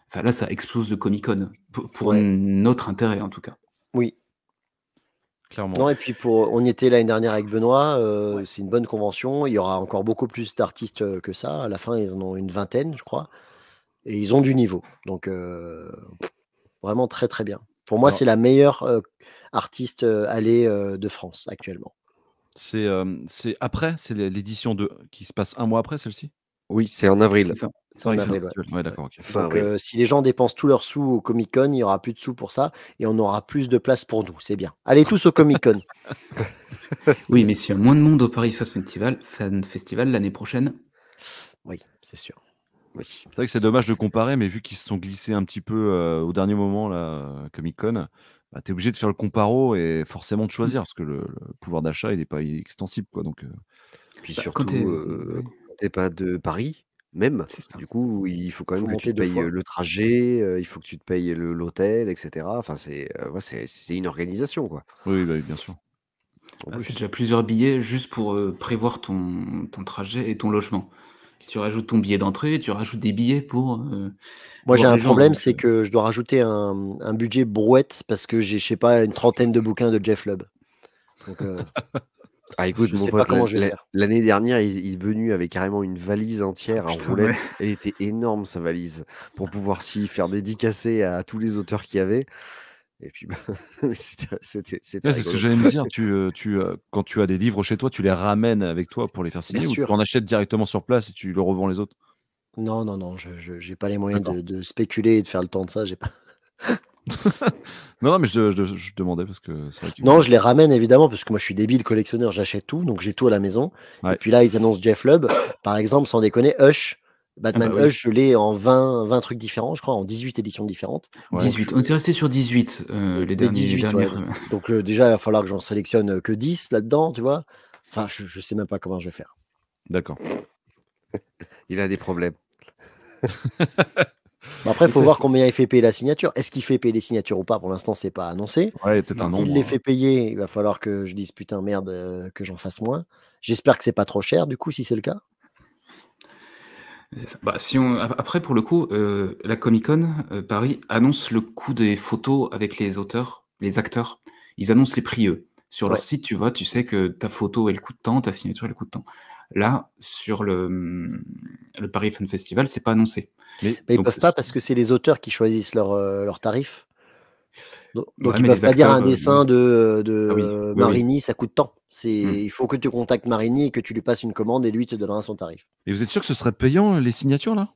Enfin, là, ça explose le Comic-Con, pour, pour Ouais. notre intérêt en tout cas. Oui. Clairement. Non, et puis pour, on y était l'année dernière avec Benoît. euh, C'est une bonne convention. Il y aura encore beaucoup plus d'artistes euh, que ça. À la fin, ils en ont une vingtaine, je crois. Et ils ont du niveau. Donc, euh, vraiment très, très bien. Pour moi, c'est la meilleure euh, artiste allée de France actuellement. C'est après, c'est l'é- l'édition 2 qui se passe un mois après celle-ci? Oui, c'est en avril. C'est ça. C'est en c'est ça. avril, ouais. Ouais, d'accord, ok. Fin Donc, avril. euh, si les gens dépensent tous leurs sous au Comic Con, il y aura plus de sous pour ça et on aura plus de place pour nous. C'est bien. Allez tous au Comic Con. Oui, mais s'il y a moins de monde au Paris Fan Festival, Fan Festival l'année prochaine, oui, c'est sûr. Oui. C'est vrai que c'est dommage de comparer, mais vu qu'ils se sont glissés un petit peu euh, au dernier moment, là, Comic Con, bah, tu es obligé de faire le comparo et forcément de choisir, parce que le, le pouvoir d'achat, il n'est pas extensible. Quoi, donc, euh, Puis Bah, surtout, quand t'es- pas de Paris, même, c'est ça. du coup, il faut quand Faut même que monter tu te deux payes fois. le trajet, euh, il faut que tu te payes le- l'hôtel, etc. Enfin, c'est euh, ouais, c'est c'est une organisation, quoi. oui, bah oui, bien sûr. En Ah, plus. c'est déjà plusieurs billets juste pour euh, prévoir ton, ton trajet et ton logement. Tu rajoutes ton billet d'entrée, tu rajoutes des billets pour. euh, Moi, j'ai voir un les gens, problème, donc, c'est euh, que je dois rajouter un, un budget brouette parce que j'ai, je sais pas, une trentaine de bouquins de Jeff Lubb. Donc, euh, Ah, écoute, je mon sais pas pote, comment la- je vais la- faire. l'année dernière, il, il est venu avec carrément une valise entière en putain, roulette. ouais. Elle était énorme, sa valise, pour pouvoir s'y faire dédicacer à tous les auteurs qu'il y avait. Et puis, bah, c'était c'était- c'était Ouais, c'est ce que rigolo. j'allais me dire. Tu, euh, tu, euh, quand tu as des livres chez toi, tu les ramènes avec toi pour les faire signer Bien ou tu sûr. en achètes directement sur place et tu le revends les autres? Non, non, non, je n'ai pas les moyens D'accord. de, de spéculer et de faire le temps de ça. J'ai pas... Non, non, mais je, je- je demandais parce que c'est vrai que. Non, je les ramène évidemment parce que moi je suis débile collectionneur, j'achète tout, donc j'ai tout à la maison. Ouais. Et puis là, ils annoncent Jeff Lubb. Par exemple, sans déconner, Hush, Batman Ah bah oui. Hush, je l'ai en 20, 20 trucs différents, je crois, en 18 éditions différentes. Ouais. 18. On était resté sur 18 euh, les Les derniers. 18, ouais. dernières, euh, Donc euh, déjà, il va falloir que j'en sélectionne que 10 là-dedans, tu vois. Enfin, je, je sais même pas comment je vais faire. D'accord. Il a des problèmes. Après, il faut voir combien il fait payer la signature. Est-ce qu'il fait payer les signatures ou pas? Pour l'instant, c'est pas annoncé. Ouais, peut-être un S'il les fait payer, il va falloir que je dise putain merde euh, que j'en fasse moins. J'espère que c'est pas trop cher du coup si c'est le cas. Bah, si on... ap- Après, pour le coup, euh, la Comic Con euh, Paris annonce le coût des photos avec les auteurs, les acteurs. Ils annoncent les prix, eux. Sur leur site, tu vois, tu sais que ta photo, elle coûte tant, ta signature, elle coûte tant. Là, sur le, le Paris Fan Festival, c'est pas annoncé. Mais Mais ils Donc, peuvent pas parce que c'est les auteurs qui choisissent leur, euh, leur tarif. Donc, donc Ouais, ils mais peuvent pas dire un euh, dessin de, de Ah oui, euh, oui, oui. Marini, ça coûte tant. C'est, Hmm. Il faut que tu contactes Marini et que tu lui passes une commande et lui te donnera son tarif. Et vous êtes sûr que ce serait payant les signatures là?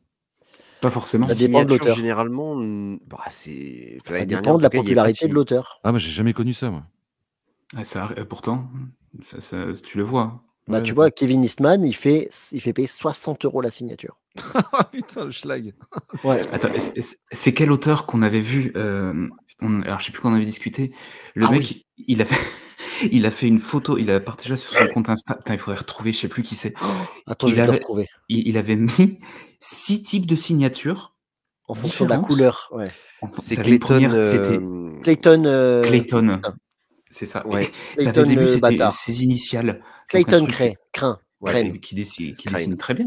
Pas forcément. Ça dépend de l'auteur. Généralement, mm, bah, c'est. Ça dernière, dépend en de la cas, popularité de l'auteur. Ah, moi j'ai jamais connu ça, moi. Ah, ça, euh, pourtant, ça, ça- tu le vois. Bah, Ouais, tu vois, Kevin Eastman, il fait, il fait payer 60 euros la signature. Ah putain, le schlag. Ouais. Attends, est- est- c'est quel auteur qu'on avait vu euh, on- Alors, je sais plus qu'on avait discuté. Le Ah mec, il a fait, il a fait une photo, il a partagé sur son compte Insta. Putain, il faudrait retrouver, je sais plus qui c'est. Attends, Il je vais avait- retrouver. Il, il avait mis six types de signatures. En fonction de la couleur. Ouais. C'est Clayton. euh, Clayton. euh, Clayton. C'est ça. Ouais. Clayton au début, euh, c'était ses initiales. Clayton Cray. Crin. Ouais, qui, dessine, qui dessine très bien.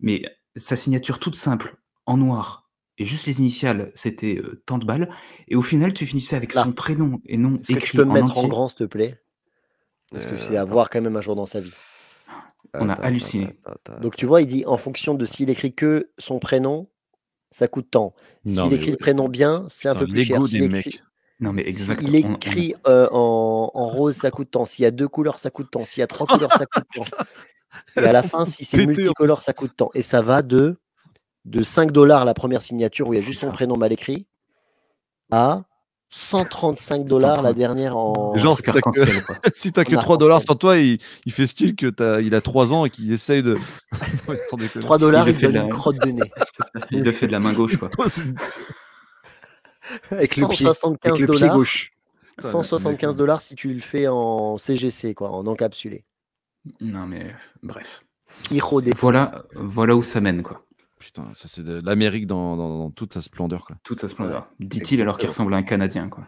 Mais sa signature toute simple, en noir, et juste les initiales, c'était euh, tant de balles. Et au final, tu finissais avec Là. son prénom et non Est-ce que écrit tu peux me en mettre entier. en grand, s'il te plaît? Parce que Euh, c'est à voir quand même un jour dans sa vie. On a attends, halluciné. attends, attends, Donc tu vois, il dit en fonction de s'il écrit que son prénom, ça coûte tant. S'il écrit ouais. le prénom bien, c'est un peu plus cher. S'il des écrit, mecs. Non, mais s'il exact. on- on- écrit euh, en, en rose, ça coûte tant. S'il y a deux couleurs, ça coûte tant. S'il y a trois couleurs, ça coûte tant. Et à la fin, si c'est multicolore, ça coûte tant. Et ça va de, de 5 dollars la première signature où il y a juste son prénom mal écrit à 135 dollars la 130. dernière en. Genre, si t'as que- si que En 3 dollars sur toi, il, il fait style que il a 3 ans et qu'il essaye de. Ouais, sans déconner. 3 dollars, Il il, donne une crotte de nez. Il le fait de la main gauche, quoi. Avec le pied, 175 avec le pied dollars. gauche. Putain, 175 dollars si tu le fais en CGC, quoi, en encapsulé. Non, mais bref. Voilà, voilà où ça mène, quoi. Putain, ça c'est de l'Amérique dans, dans- dans toute sa splendeur. Quoi. Toute sa splendeur. Dit-il alors qu'il ressemble à un Canadien, quoi.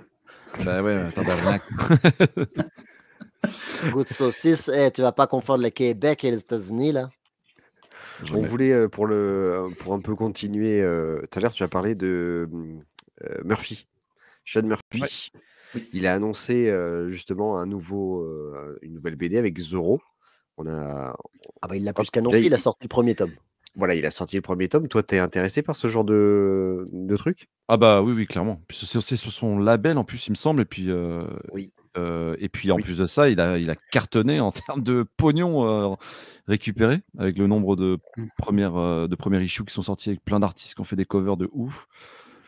Bah ouais, attends, bah, Good saucisse, eh, tu vas pas confondre le Québec et les États-Unis, là On voulait, euh, pour, le, pour un peu continuer, euh, tout à l'heure, tu as parlé de euh, Murphy, Sean Murphy. Il a annoncé euh, justement un nouveau, euh, une nouvelle BD avec Zorro. On a, Ah bah il l'a plus qu'annoncé, il a sorti le premier tome. voilà, il a sorti le premier tome. Toi, t'es intéressé par ce genre de, de truc? Ah bah oui, oui, clairement. C'est sur son label en plus, il me semble. Et puis, euh, Oui. Euh, et puis en Oui. plus de ça, il a, il a cartonné en termes de pognon euh, récupéré avec le nombre de Mm. premières, euh, de premières issues qui sont sortis avec plein d'artistes qui ont fait des covers de ouf.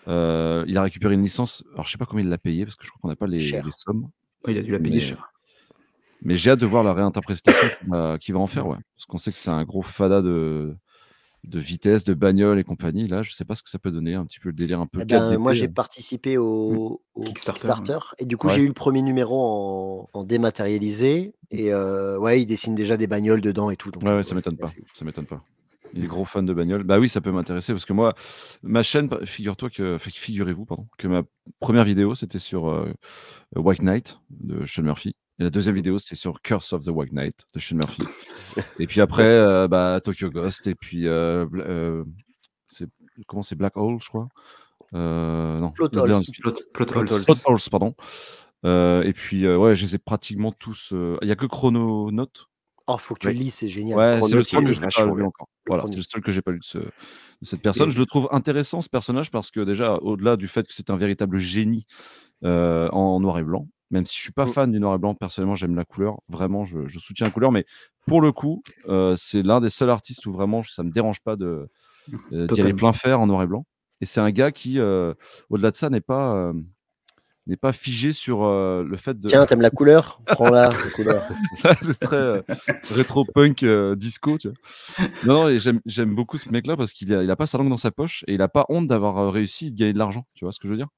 Euh, il a récupéré une licence. Alors je sais pas combien il l'a payé parce que je crois qu'on n'a pas les, sommes. Ouais, il a dû la payer Mais- cher. Mais j'ai hâte de voir la réinterprétation qu'il va, en faire, ouais. Parce qu'on sait que c'est un gros fada de, de vitesse, de bagnole et compagnie. Là, je sais pas ce que ça peut donner, un petit peu le délire un peu Eh ben, 4DP, moi, j'ai euh. participé au, au Kickstarter, Kickstarter, et du coup, Ouais. j'ai eu le premier numéro en, en dématérialisé. Et euh, ouais, il dessine déjà des bagnoles dedans et tout. donc, Ouais, ouais, ça m'étonne pas. Ça m'étonne pas. Il est gros fan de bagnole. Bah oui, ça peut m'intéresser parce que moi, ma chaîne, figure-toi que, figurez-vous, pardon, que ma première vidéo c'était sur euh, White Knight de Sean Murphy. Et la deuxième vidéo c'était sur Curse of the White Knight de Sean Murphy. et puis après, euh, bah, Tokyo Ghost et puis euh, c'est comment c'est Black Hole, je crois? Non. Plot le Holes. Plot, plot Plot. Plot Holes, pardon. Et puis ouais, je les ai pratiquement tous. Il y a que Chrononaut Oh, faut que tu le lis, c'est génial. Ouais, c'est le seul que n'ai pas lu encore. Voilà, c'est le seul que j'ai pas lu de, ce- de cette personne. Et- Je le trouve intéressant ce personnage parce que déjà, au-delà du fait que c'est un véritable génie euh, en noir et blanc, même si je suis pas Mm. fan du noir et blanc, personnellement j'aime la couleur, vraiment je, je soutiens la couleur, mais pour le coup, euh, c'est l'un des seuls artistes où vraiment ça me dérange pas de euh, d'y aller plein fer en noir et blanc. Et c'est un gars qui, euh, au-delà de ça, n'est pas n'est pas figé sur euh, le fait de Tiens, t'aimes la couleur? Prends-la, la couleur. c'est très euh, rétro-punk euh, disco, tu vois. Non, j'aime, j'aime beaucoup ce mec-là parce qu'il a, il a pas sa langue dans sa poche et il a pas honte d'avoir réussi de gagner de l'argent, tu vois ce que je veux dire?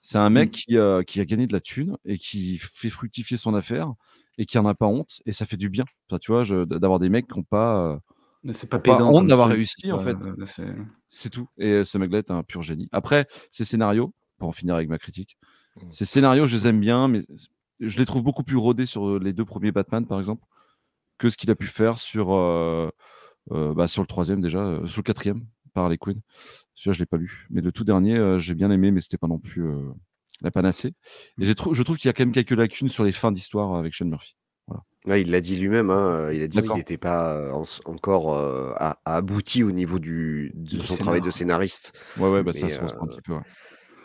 C'est un mec Mm. qui, euh, qui a gagné de la thune et qui fait fructifier son affaire et qui en a pas honte et ça fait du bien, Enfin, tu vois, je- d'avoir des mecs qui ont pas... euh, Mais C'est pas Pas pédant. honte d'avoir truc, réussi, en fait. c'est- c'est tout. Et ce mec-là est un pur génie. Après, ses scénarios, pour en finir avec ma critique, Mm. ces scénarios, je les aime bien, mais je les trouve beaucoup plus rodés sur euh, les deux premiers Batman, par exemple, que ce qu'il a pu faire sur, euh, euh, bah, sur le troisième déjà, euh, sur le quatrième, par Harley Quinn. Celui-là, je l'ai pas lu. Mais le tout dernier, euh, j'ai bien aimé, mais c'était pas non plus euh, la panacée. Et j'ai trou- je trouve qu'il y a quand même quelques lacunes sur les fins d'histoire avec Sean Murphy. Ouais, il l'a dit lui-même, hein, il a dit qu'il n'était pas en- encore euh, à- à abouti au niveau du, de son travail de scénar. scénariste. Ouais, ouais, bah, ça se ressent un petit peu. ouais.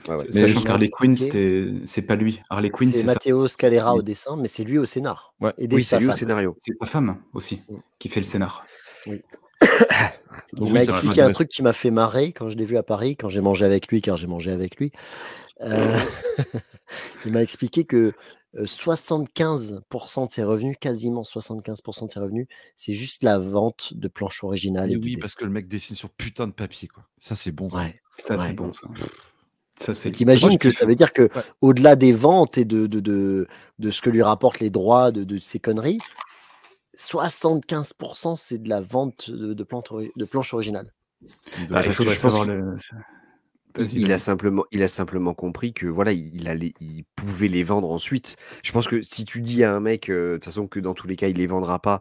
Ouais, ouais. Mais Sachant qu'Harley Quinn, c'est pas lui. Harley Quinn, C'est. Matteo Scalera Oui. au dessin, mais c'est lui au scénar. Ouais. Et dès Oui, c'est lui au scénario. c'est sa femme aussi Mm. qui fait le scénar. Il Oui, m'a expliqué un truc qui m'a fait marrer quand je l'ai vu à Paris, quand j'ai mangé avec lui, car j'ai mangé avec lui. Euh, il m'a expliqué que euh, 75% de ses revenus, quasiment 75% de ses revenus, c'est juste la vente de planches originales. Et et du oui, parce que le mec dessine sur putain de papier, quoi. Ça, c'est bon, ça. Ouais. Ça, Ouais. c'est bon, ça. Ça, c'est... Je que ça veut dire que Ouais. au-delà des ventes et de, de, de, de ce que lui rapportent les droits de, de ces conneries, 75% c'est de la vente de, de, plantes ori- de planches originales. Il Ah, je pense le... Il a simplement, il a simplement compris que voilà, il, allait, il pouvait les vendre ensuite. Je pense que si tu dis à un mec, euh, de toute façon que dans tous les cas il les vendra pas,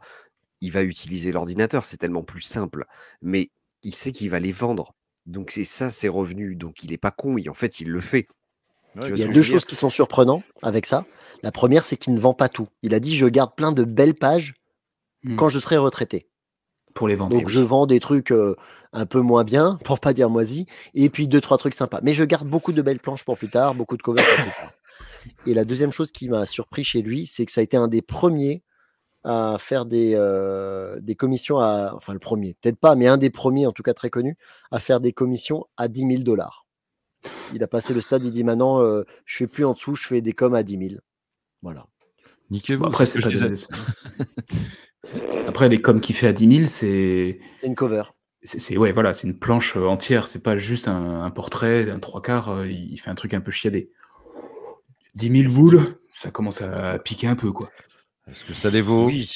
il va utiliser l'ordinateur, c'est tellement plus simple. Mais il sait qu'il va les vendre, donc c'est ça ses revenus. Donc il est pas con, et en fait il le fait. Ouais, Tu vois Il y a deux choses qui sont surprenantes avec ça. La première, c'est qu'il ne vend pas tout. Il a dit Je garde plein de belles pages Hmm. quand je serai retraité. Pour les vendre. Donc je vends des trucs euh, un peu moins bien, pour pas dire moisi, et puis deux, trois trucs sympas. Mais je garde beaucoup de belles planches pour plus tard, beaucoup de covers pour plus tard. Et la deuxième chose qui m'a surpris chez lui, c'est que ça a été un des premiers à faire des, euh, des commissions à. Enfin, le premier, peut-être pas, mais un des premiers, en tout cas très connu, à faire des commissions à 10 000 dollars. Il a passé le stade, il dit maintenant, euh, je fais plus en dessous, je fais des coms à 10 000. Voilà. Niquez-vous. Bon, après, c'est pas Après, les coms qu'il fait à 10 000, c'est... C'est une cover. C'est, ouais, voilà, c'est une planche euh, entière, c'est pas juste un, un portrait, un trois quarts, euh, il fait un truc un peu chiadé. 10 000 boules, ça commence à piquer un peu, quoi. Est-ce que ça les vaut? Oui.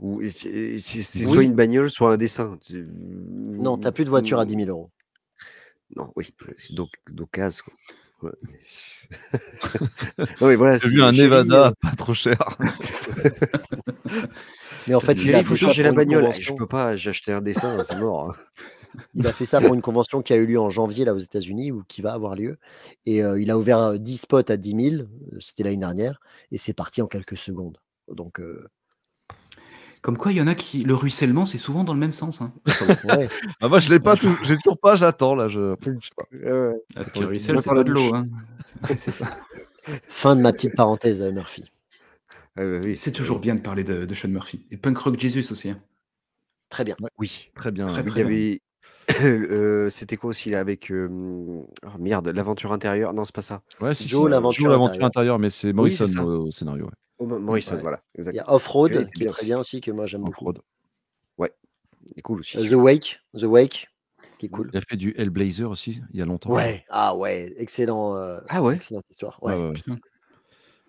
Ou- C'est Oui. soit une bagnole, soit un dessin. Tu- Non, t'as plus de voiture à 10 000 euros. Non, oui, c'est donc d'occasion. quoi. Ouais. non, mais voilà, J'ai vu un chérie, Nevada euh, pas trop cher. Mais en fait, il faut changer la bagnole. convention. Je peux pas, j'ai acheté un dessin, c'est mort. hein. Il a fait ça pour une convention qui a eu lieu en janvier là aux États-Unis ou qui va avoir lieu. Et euh, il a ouvert euh, 10 spots à 10 000, euh, c'était l'année dernière, et c'est parti en quelques secondes. Donc, euh, Comme quoi, il y en a qui. Le ruissellement, c'est souvent dans le même sens. Hein. ouais. Ah, moi, je l'ai pas, tout- j'ai toujours pas, j'attends là. Je... je sais pas. Ouais, ouais. Parce Faut que le le ruisselle, mettre c'est pas la de l'eau. Hein. C'est ça. Fin de ma petite parenthèse, euh, Murphy. Oui, C'est toujours bien de parler de, de Sean Murphy. Et Punk Rock Jesus aussi. hein. Très bien. Oui. Très bien. Très, Il très y avait. euh, C'était quoi aussi là avec. euh, oh, merde, l'aventure intérieure? Non, c'est pas ça. Ouais, si, Joe, si, l'aventure Joe, l'aventure intérieure. intérieure, mais c'est Morrison c'est au, au scénario. ouais. Oh, Mo- Morrison, Ouais. voilà. Il y a Off-Road Ouais, il est qui est très bien aussi, que moi j'aime beaucoup. fraude. Il est cool aussi. Euh, The. Wake, The Wake, qui est cool. Il a fait du Hellblazer aussi, il y a longtemps. Ouais, ah ouais, excellent. euh, Ah ouais? Excellente histoire. Ouais, Ouais. ouais, ouais.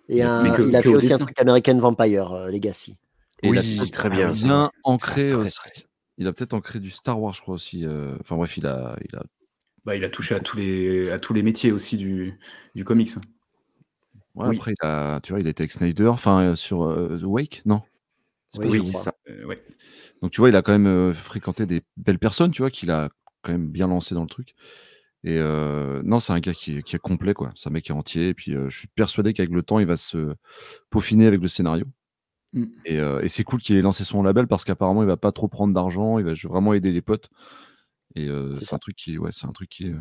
Et Mais un- que- il a fait au aussi un truc American Vampire euh, Legacy. Et il a Oui, très bien. ancré aussi. Il a peut-être ancré du Star Wars, je crois aussi. euh, Enfin bref, il a, il a. Bah, il a touché à tous les, à tous les métiers aussi du, du comics. Ouais, Oui. Après, il a, tu vois, il était avec Snyder, enfin euh, sur euh, The Wake, non? Oui, c'est ça. Euh, ouais. Donc tu vois, il a quand même fréquenté des belles personnes, tu vois, qu'il a quand même bien lancé dans le truc. Et euh, non, c'est un gars qui est, qui est complet, quoi. C'est un mec qui est entier. Et puis, euh, je suis persuadé qu'avec le temps, il va se peaufiner avec le scénario. Mm. Et, euh, et c'est cool qu'il ait lancé son label parce qu'apparemment, il va pas trop prendre d'argent. Il va vraiment aider les potes. Et euh, C'est c'est un truc qui, ouais, c'est un truc qui est. euh,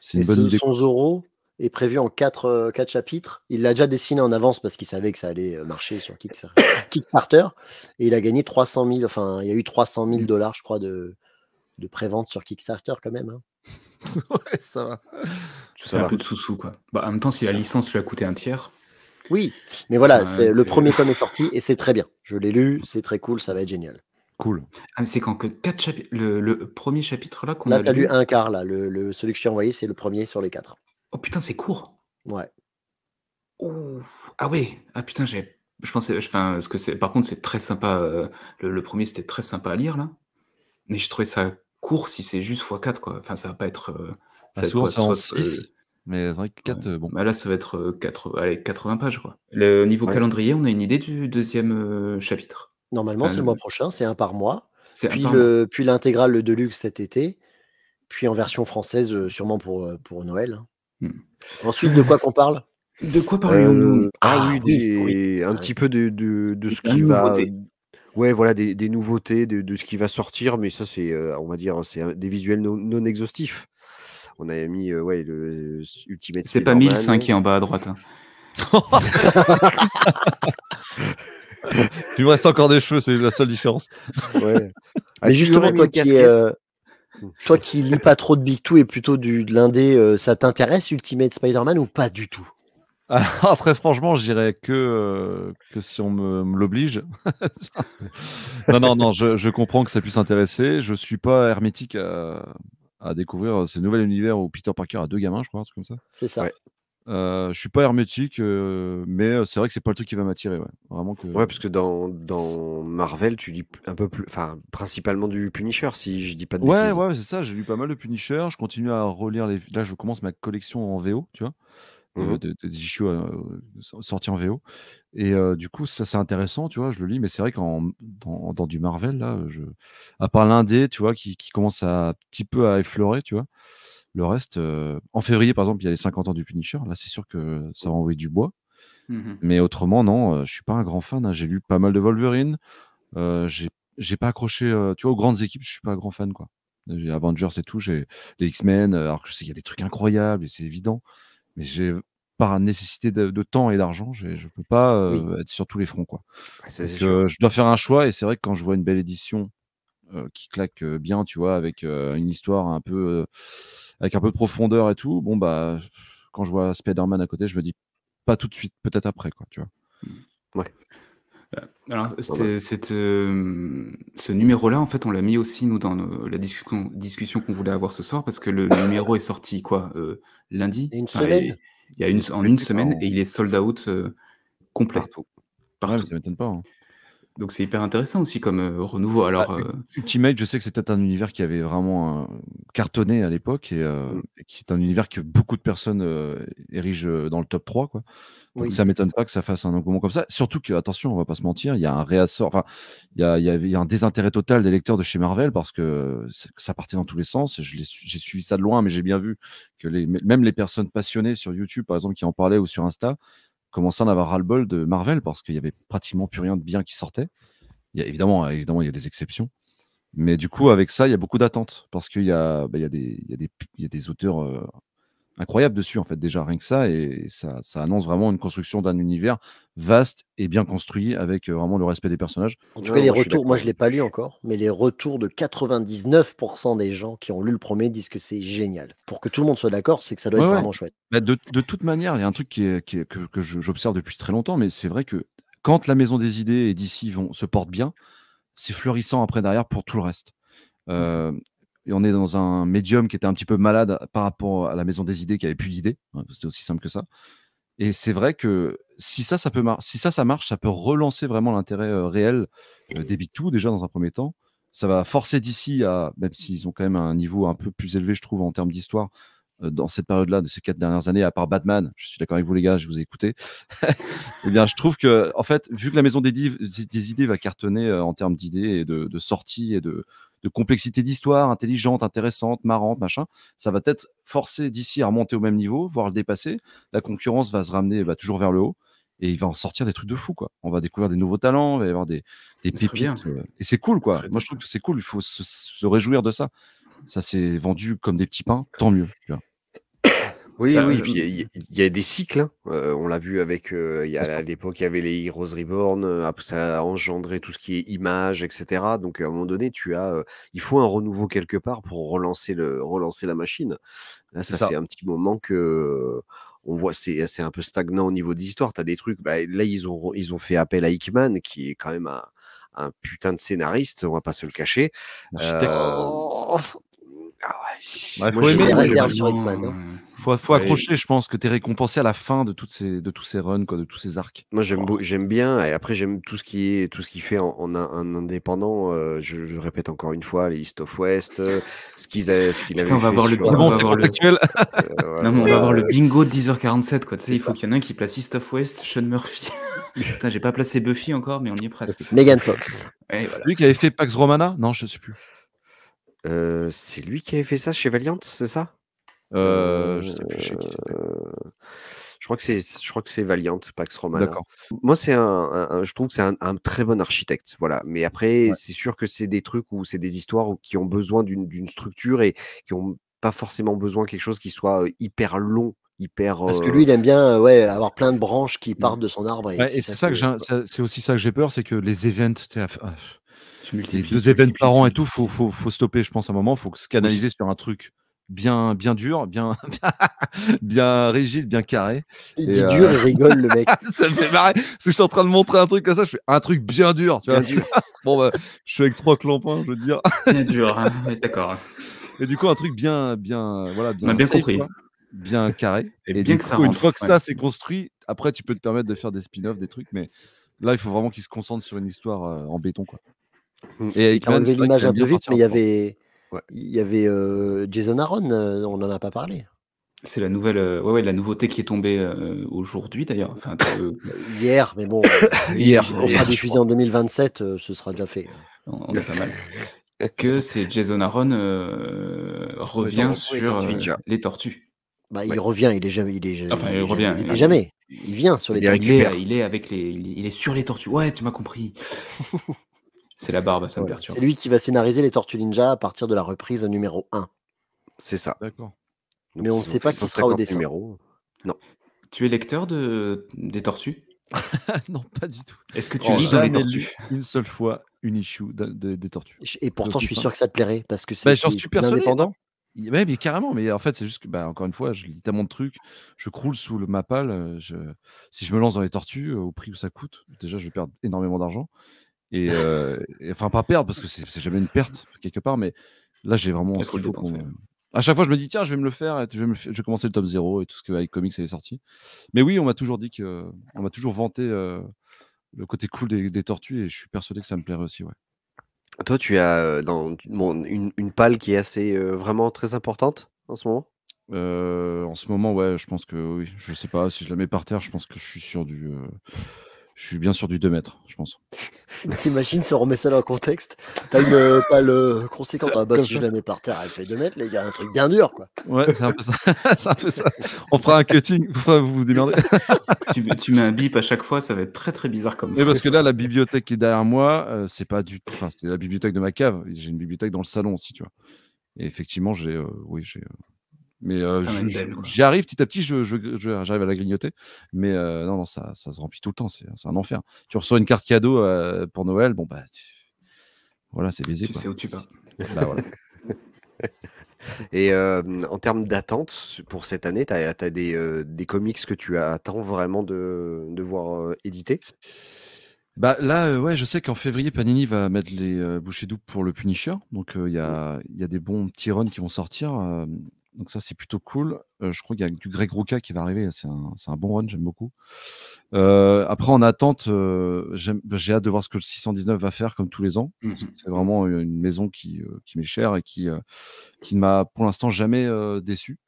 c'est Et une bonne ce- idée. son Zoro est prévu en quatre, euh, quatre chapitres. Il l'a déjà dessiné en avance parce qu'il savait que ça allait marcher sur Kickstarter. Kickstarter. Et il a gagné 300 000, enfin, il y a eu 300 000 dollars, je crois, de, de prévente sur Kickstarter quand même. hein. ouais, ça va. Fait un peu de sous-sous, quoi. Bah, en même temps, si la licence lui a coûté un tiers, oui, mais voilà, ah, c'est le premier tome est sorti et c'est très bien. Je l'ai lu, c'est très cool, ça va être génial. Cool. Ah, c'est quand que quatre chapitres. Le, premier chapitre là qu'on a. Là, t'as lu un quart là. Le, celui que je t'ai envoyé, c'est le premier sur les quatre. Oh putain, c'est court. Ouais. Oh. Ah ouais. Ah putain, j'ai. Je pensais. Enfin, ce que. Par contre, c'est très sympa. Euh, le, premier, c'était très sympa à lire là. Mais je trouvais ça court si c'est juste x4 quoi. Enfin, ça va pas être. Euh, ça mais c'est vrai que 4, bon. Bah là, ça va être euh, 4, allez, 80 pages, quoi. Le niveau Ouais. calendrier, on a une idée du deuxième euh, chapitre? Normalement, Enfin, c'est le mois prochain, c'est un par mois. Un Puis, mois. le, puis l'intégrale, le Deluxe cet été. Puis en version française, euh, sûrement pour, euh, pour Noël. hein. Hmm. Ensuite, de quoi qu'on parle? De quoi parlions-nous Euh, ah, Ah oui, oui, des- oui. un Ouais. petit peu de, de, de ce qui va. nouveauté. Ouais, voilà, des, des nouveautés, de, de ce qui va sortir, mais ça, c'est, euh, on va dire, c'est un- des visuels non, non exhaustifs. On avait mis, euh, ouais, le euh, Ultimate C'est pas Spider-Man. 1005 qui est en bas à droite. hein. Il me reste encore des cheveux, c'est la seule différence. Ouais. Mais tu justement, mis toi qui, euh, toi qui lis pas trop de Big Two et plutôt du, de l'indé, euh, ça t'intéresse Ultimate Spider-Man ou pas du tout? Ah, très franchement, je dirais que, euh, que si on me, me l'oblige. non, non, non, je, je comprends que ça puisse intéresser. Je suis pas hermétique à, à découvrir ce nouvel univers où Peter Parker a deux gamins, je crois, un truc comme ça. C'est ça. Ouais. Euh, je suis pas hermétique, euh, mais c'est vrai que c'est pas le truc qui va m'attirer. Ouais. Vraiment que. Ouais, parce que dans, dans Marvel, tu lis un peu plus, enfin, principalement du Punisher, si je dis pas de Ouais, bêtises. ouais, c'est ça. J'ai lu pas mal de Punisher. Je continue à relire les. Là, je commence ma collection en VO, tu vois, euh, de- de- des issues euh, sortis en VO. Et euh, du coup, ça c'est intéressant, tu vois. Je le lis, mais c'est vrai qu'en dans, dans du Marvel, là, je, à part l'indé, tu vois, qui, qui commence à un petit peu à effleurer, tu vois. Le reste, euh, en février, par exemple, il y a les 50 ans du Punisher. Là, c'est sûr que ça va envoyer du bois. Mhm. Mais autrement, non, euh, je suis pas un grand fan. hein. J'ai lu pas mal de Wolverine. Euh, j'ai pas accroché, euh, tu vois, aux grandes équipes, je suis pas un grand fan, quoi. Avengers et tout, j'ai les X-Men, euh, alors que je sais qu'il y a des trucs incroyables et c'est évident, mais j'ai par nécessité de, de temps et d'argent, je peux pas euh, être sur tous les fronts, quoi. Ouais, ça, Donc, euh, je dois faire un choix et c'est vrai que quand je vois une belle édition euh, qui claque bien, tu vois, avec une histoire un peu, avec un peu de profondeur et tout, bon bah, quand je vois Spider-Man à côté, je me dis pas tout de suite, peut-être après, quoi, tu vois. Alors, c'est- cette, euh, ce numéro-là, en fait, on l'a mis aussi, nous, dans nos- la discussion, discussion qu'on voulait avoir ce soir, parce que le, numéro est sorti, quoi, euh, lundi Il y a une Enfin, semaine et- Il y a une, en une semaine, et il est sold out euh, complet, Partout. partout. Ouais, ça m'étonne pas. hein. Donc, c'est hyper intéressant aussi comme euh, renouveau. Alors, Ah, euh, Ultimate, je sais que c'était un univers qui avait vraiment euh, cartonné à l'époque et, Mm. et qui est un univers que beaucoup de personnes érigent dans le top 3. Quoi. Donc Oui. ça m'étonne pas que ça fasse un engouement comme ça. Surtout que, attention, on va pas se mentir, il y a un réassort, enfin, il y a, il y a- il y a un désintérêt total des lecteurs de chez Marvel parce que ça partait dans tous les sens. J'ai suivi ça de loin, mais j'ai bien vu que les, même les personnes passionnées sur YouTube, par exemple, qui en parlaient ou sur Insta, commençaient à en avoir ras-le-bol de Marvel parce qu'il y avait pratiquement plus rien de bien qui sortait. Évidemment, il y a des exceptions. Mais du coup, avec ça, il y a beaucoup d'attentes parce qu'il y a des auteurs euh, incroyable dessus, en fait, déjà, rien que ça. Et ça, ça annonce vraiment une construction d'un univers vaste et bien construit avec euh, vraiment le respect des personnages. En tout Ouais, cas, les moi, je suis retours, moi je l'ai pas lu encore, mais les retours de 99% des gens qui ont lu le premier disent que c'est génial. Pour que tout le monde soit d'accord, c'est que ça doit Ouais, être ouais. vraiment chouette. Bah, de, de toute manière, il y a un truc qui est, qui est- que, j'observe depuis très longtemps, mais c'est vrai que quand la Maison des Idées et d'ici vont se portent bien, c'est florissant après derrière pour tout le reste. Euh, on est dans un médium qui était un petit peu malade par rapport à la Maison des Idées qui avait plus d'idées. hein, C'était aussi simple que ça. Et c'est vrai que si ça, ça peut si ça, marche, ça peut relancer vraiment l'intérêt euh, réel euh, des Big Two déjà dans un premier temps. Ça va forcer d'ici à, même s'ils ont quand même un niveau un peu plus élevé, je trouve, en termes d'histoire, euh, dans cette période-là, de ces quatre dernières années, à part Batman, je suis d'accord avec vous les gars, je vous ai écouté. eh bien, je trouve que, en fait, vu que la Maison des, idées va cartonner en termes d'idées et de, de sorties et de, de complexité d'histoire, intelligente, intéressante, marrante, machin, ça va peut-être forcer d'ici à remonter au même niveau, voire le dépasser. La concurrence va se ramener bah, toujours vers le haut et il va en sortir des trucs de fou, quoi. On va découvrir des nouveaux talents, il va y avoir des, des pépites. euh, et c'est cool, quoi. Moi, je trouve que c'est cool, il faut se, se réjouir de ça. Ça s'est vendu comme des petits pains, tant mieux. tu vois. Oui, Bah, oui, je- puis il y, a- il y a des cycles. hein. Euh, on l'a vu avec. euh, il y a, à l'époque, il y avait les Heroes Reborn. euh, ça a engendré tout ce qui est images, etc. Donc, à un moment donné, tu as. euh, il faut un renouveau quelque part pour relancer, le, relancer la machine. Là, ça, ça. fait un petit moment que. On voit, c'est c'est un peu stagnant au niveau des histoires. Tu as des trucs. bah, là, ils ont, ils ont fait appel à Hickman, qui est quand même un, un putain de scénariste, on va pas se le cacher. Euh, Oh, ah ouais, Ouais, moi, des moi, sur Hickman. hein. Faut, Ouais. accrocher, je pense que tu es récompensé à la fin de, toutes ces, de tous ces runs, quoi, de tous ces arcs. Moi j'aime beau- j'aime bien et après j'aime tout ce qui est tout ce qui fait en, en un, un indépendant. euh, je, je répète encore une fois les East of West, euh, ce qu'ils avaient ce qu'il Putain, avait sur, On va voir le- euh, Non, mais on va voir le bingo de 10h47, quoi. Tu sais, il faut qu'il y en ait un qui place East of West, Sean Murphy. Putain, j'ai pas placé Buffy encore, mais on y est presque. Megan Fox. Voilà. Lui qui avait fait Pax Romana? Non, je sais plus. Euh, c'est lui qui avait fait ça chez Valiant, c'est ça? Euh, je sais plus chez qui c'était. Euh, Je crois que c'est je crois que c'est Valiant, Pax Romana. D'accord. Moi, c'est un, un- un- je trouve que c'est un, un très bon architecte, voilà. Mais après, Ouais. c'est sûr que c'est des trucs où c'est des histoires où- qui ont besoin d'une d'une structure et qui ont pas forcément besoin de quelque chose qui soit euh, hyper long, hyper. Parce que lui, il aime bien euh, ouais, avoir plein de branches qui partent de son arbre. Et Ouais, c'est et c'est ça que c'est aussi ça que j'ai peur, c'est que les events, les deux events par an et tout, faut, faut, faut stopper, je pense, à un moment. faut se canaliser sur un truc bien, bien dur, bien, bien rigide, bien carré. Il Et, dit euh, dur, il rigole, le mec. ça me fait marrer. Parce que je suis en train de montrer un truc comme ça, je fais un truc bien dur, tu vois. Bien dur. bon, bah, je suis avec trois clampins, je veux dire. Bien dur, hein. D'accord. Et du coup, un truc bien, bien, voilà, On a bien safe, compris. quoi. bien carré. Et Et, bien du que ça une fois que ouais. ça c'est construit, après tu peux te permettre de faire des spin-offs, des trucs, mais là il faut vraiment qu'il se concentre sur une histoire euh, en béton, quoi. Mm. Et Il a Hickman, enlevé c'est vrai l'image un peu bien vite, mais il y avait, Ouais. il y avait euh, Jason Aaron, euh, on n'en a pas parlé. C'est la nouvelle, euh, ouais, ouais, la nouveauté qui est tombée aujourd'hui d'ailleurs. Enfin, euh, Hier, mais bon, Hier, on sera diffusé en 2027, euh, ce sera déjà fait. on on est pas mal. Que c'est Jason Aaron revient sur les tortues. Bah, il revient, il est jamais, il est jamais, Enfin, il revient, jamais- il jamais. Vient sur les Il est tortues. Il est, récupère. il est avec les, il est sur les tortues. Ouais, tu m'as compris. c'est la barbe, ça me Ouais, perturbe. C'est lui qui va scénariser les Tortues Ninja à partir de la reprise numéro 1. C'est ça. D'accord. Mais on ne sait pas qui sera au 150 dessin. numéros. Tu es lecteur de des tortues? Non, pas du tout. Est-ce que tu Oh, lis dans les tortues? une seule fois une issue de- de- des tortues. Et pourtant, je suis sûr que ça te plairait parce que c'est Bah, j'en suis persuadé. indépendant. Ouais, mais carrément. Mais en fait, c'est juste que, bah, encore une fois, je lis tellement de trucs, je croule sous le Mapal. euh, Je... Si je me lance dans les tortues, euh, au prix où ça coûte, déjà, je vais perdre énormément d'argent. Et, euh, et- enfin, pas perdre parce que c'est jamais une perte quelque part, mais là, j'ai vraiment ce qu'il faut. À chaque fois, je me dis tiens, je vais me le faire. Je vais, me le faire- je vais commencer le top 0 et tout ce que avec Comics avait sorti. Mais oui, on m'a toujours dit que, on m'a toujours vanté euh, le côté cool des, des tortues et je suis persuadé que ça me plairait aussi. Ouais. Toi, tu as euh, dans bon, une, une palle qui est assez euh, vraiment très importante en ce moment? En ce moment, ouais, je pense que oui. Je sais pas si je la mets par terre, je pense que je suis sur du. Je suis bien sur du 2 mètres, je pense. T'imagines si on remet ça dans le contexte T'as une euh, palle euh, conséquente. Ah bah, si ça. je la mets par terre, elle fait 2 mètres, les gars, un truc bien dur, quoi. Ouais, c'est un peu ça. c'est un peu ça. On fera un cutting, vous, vous vous démerdez. tu, mets- tu mets un bip à chaque fois, ça va être très très bizarre comme Mais parce que là, la bibliothèque qui est derrière moi, euh, c'est pas du tout. Enfin, c'est la bibliothèque de ma cave. J'ai une bibliothèque dans le salon aussi, tu vois. Et effectivement, j'ai, euh, oui, j'ai, euh, Mais euh, j'y arrive petit à petit, je, je- je- j'arrive à la grignoter. Mais euh, non, non, ça, ça se remplit tout le temps. C'est un enfer. Tu reçois une carte cadeau euh, pour Noël, bon, bah, tu- voilà, c'est baisé. Tu quoi. sais où tu vas. Bah, voilà. Et en termes d'attente pour cette année, tu as, des, des comics que tu attends vraiment de, de voir éditer Bah là, euh, ouais, je sais qu'en février, Panini va mettre les euh, bouchées doubles pour le Punisher. Donc euh, il y, a, il y a des bons petits runs qui vont sortir. Donc ça, c'est plutôt cool. Euh, je crois qu'il y a du Greg Rucka qui va arriver. C'est un, c'est un bon run, j'aime beaucoup. Euh, après, en attente, euh, j'ai hâte de voir ce que le 619 va faire, comme tous les ans. Mhm. C'est vraiment une maison qui, qui m'est chère et qui, qui ne m'a pour l'instant jamais déçu.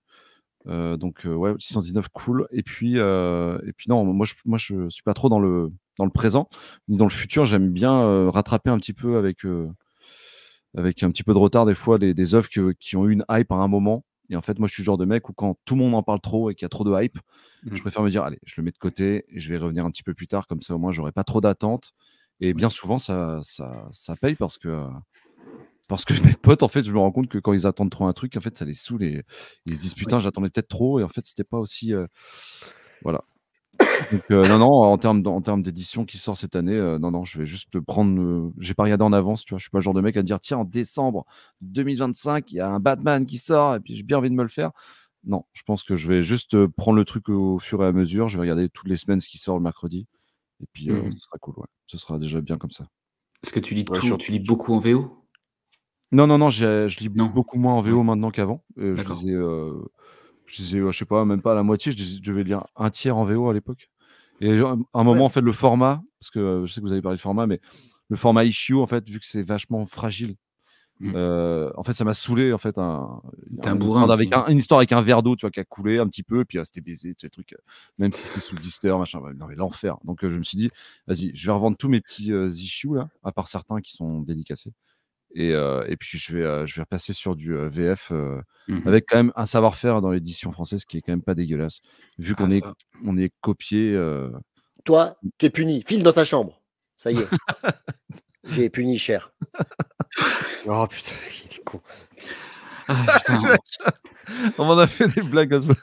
Donc ouais, 619 cool. Et puis et puis non, moi je moi je suis pas trop dans le dans le présent ni dans le futur. J'aime bien rattraper un petit peu avec avec un petit peu de retard des fois des, des œuvres qui ont eu une hype à un moment. Et en fait, moi, je suis le genre de mec où quand tout le monde en parle trop et qu'il y a trop de hype, Mhm. je préfère me dire, allez, je le mets de côté et je vais revenir un petit peu plus tard. Comme ça, au moins, j'aurai pas trop d'attentes. Et bien souvent, ça, ça, ça paye parce que, parce que mes potes, en fait, je me rends compte que quand ils attendent trop un truc, en fait, ça les saoule et ils se disent, putain, j'attendais peut-être trop. Et en fait, c'était pas aussi. euh, Voilà. Donc, euh, non, non, en termes, en termes d'édition qui sort cette année, euh, non, non, je vais juste prendre. euh, J'ai pas regardé en avance, tu vois. Je suis pas le genre de mec à dire, tiens, en décembre 2025, il y a un Batman qui sort et puis j'ai bien envie de me le faire. Non, je pense que je vais juste euh, prendre le truc au fur et à mesure. Je vais regarder toutes les semaines ce qui sort le mercredi. Et puis, euh, Mhm. ce sera cool, ouais. Ce sera déjà bien comme ça. Est-ce que tu lis Ouais, tout Tu lis beaucoup en VO Non, non, non, je lis Non. beaucoup moins en VO maintenant qu'avant. Euh, je lisais, euh, je lisais, euh, je sais pas, même pas à la moitié. Je, devais lire un tiers en VO à l'époque. Et à un moment, en fait, le format, parce que euh, je sais que vous avez parlé de format, mais le format issue, en fait, vu que c'est vachement fragile, Mm. euh, en fait, ça m'a saoulé, en fait, un, un bourrin avec un- une histoire avec un verre d'eau, tu vois, qui a coulé un petit peu, puis ah, c'était baisé, tu sais, le truc, euh, même si c'était sous blister, machin, non, mais l'enfer. Donc, euh, je me suis dit, vas-y, je vais revendre tous mes petits euh, issues, là, à part certains qui sont dédicacés. Et, euh, et puis, je vais, euh, je vais repasser sur du euh, VF euh, Mhm. avec quand même un savoir-faire dans l'édition française qui est quand même pas dégueulasse, vu qu'on Ah, est, on est copié. euh, Toi, tu es puni. File dans ta chambre. Ça y est. J'ai puni cher. Oh putain, il est con. Ah, putain. On m'en a fait des blagues comme ça.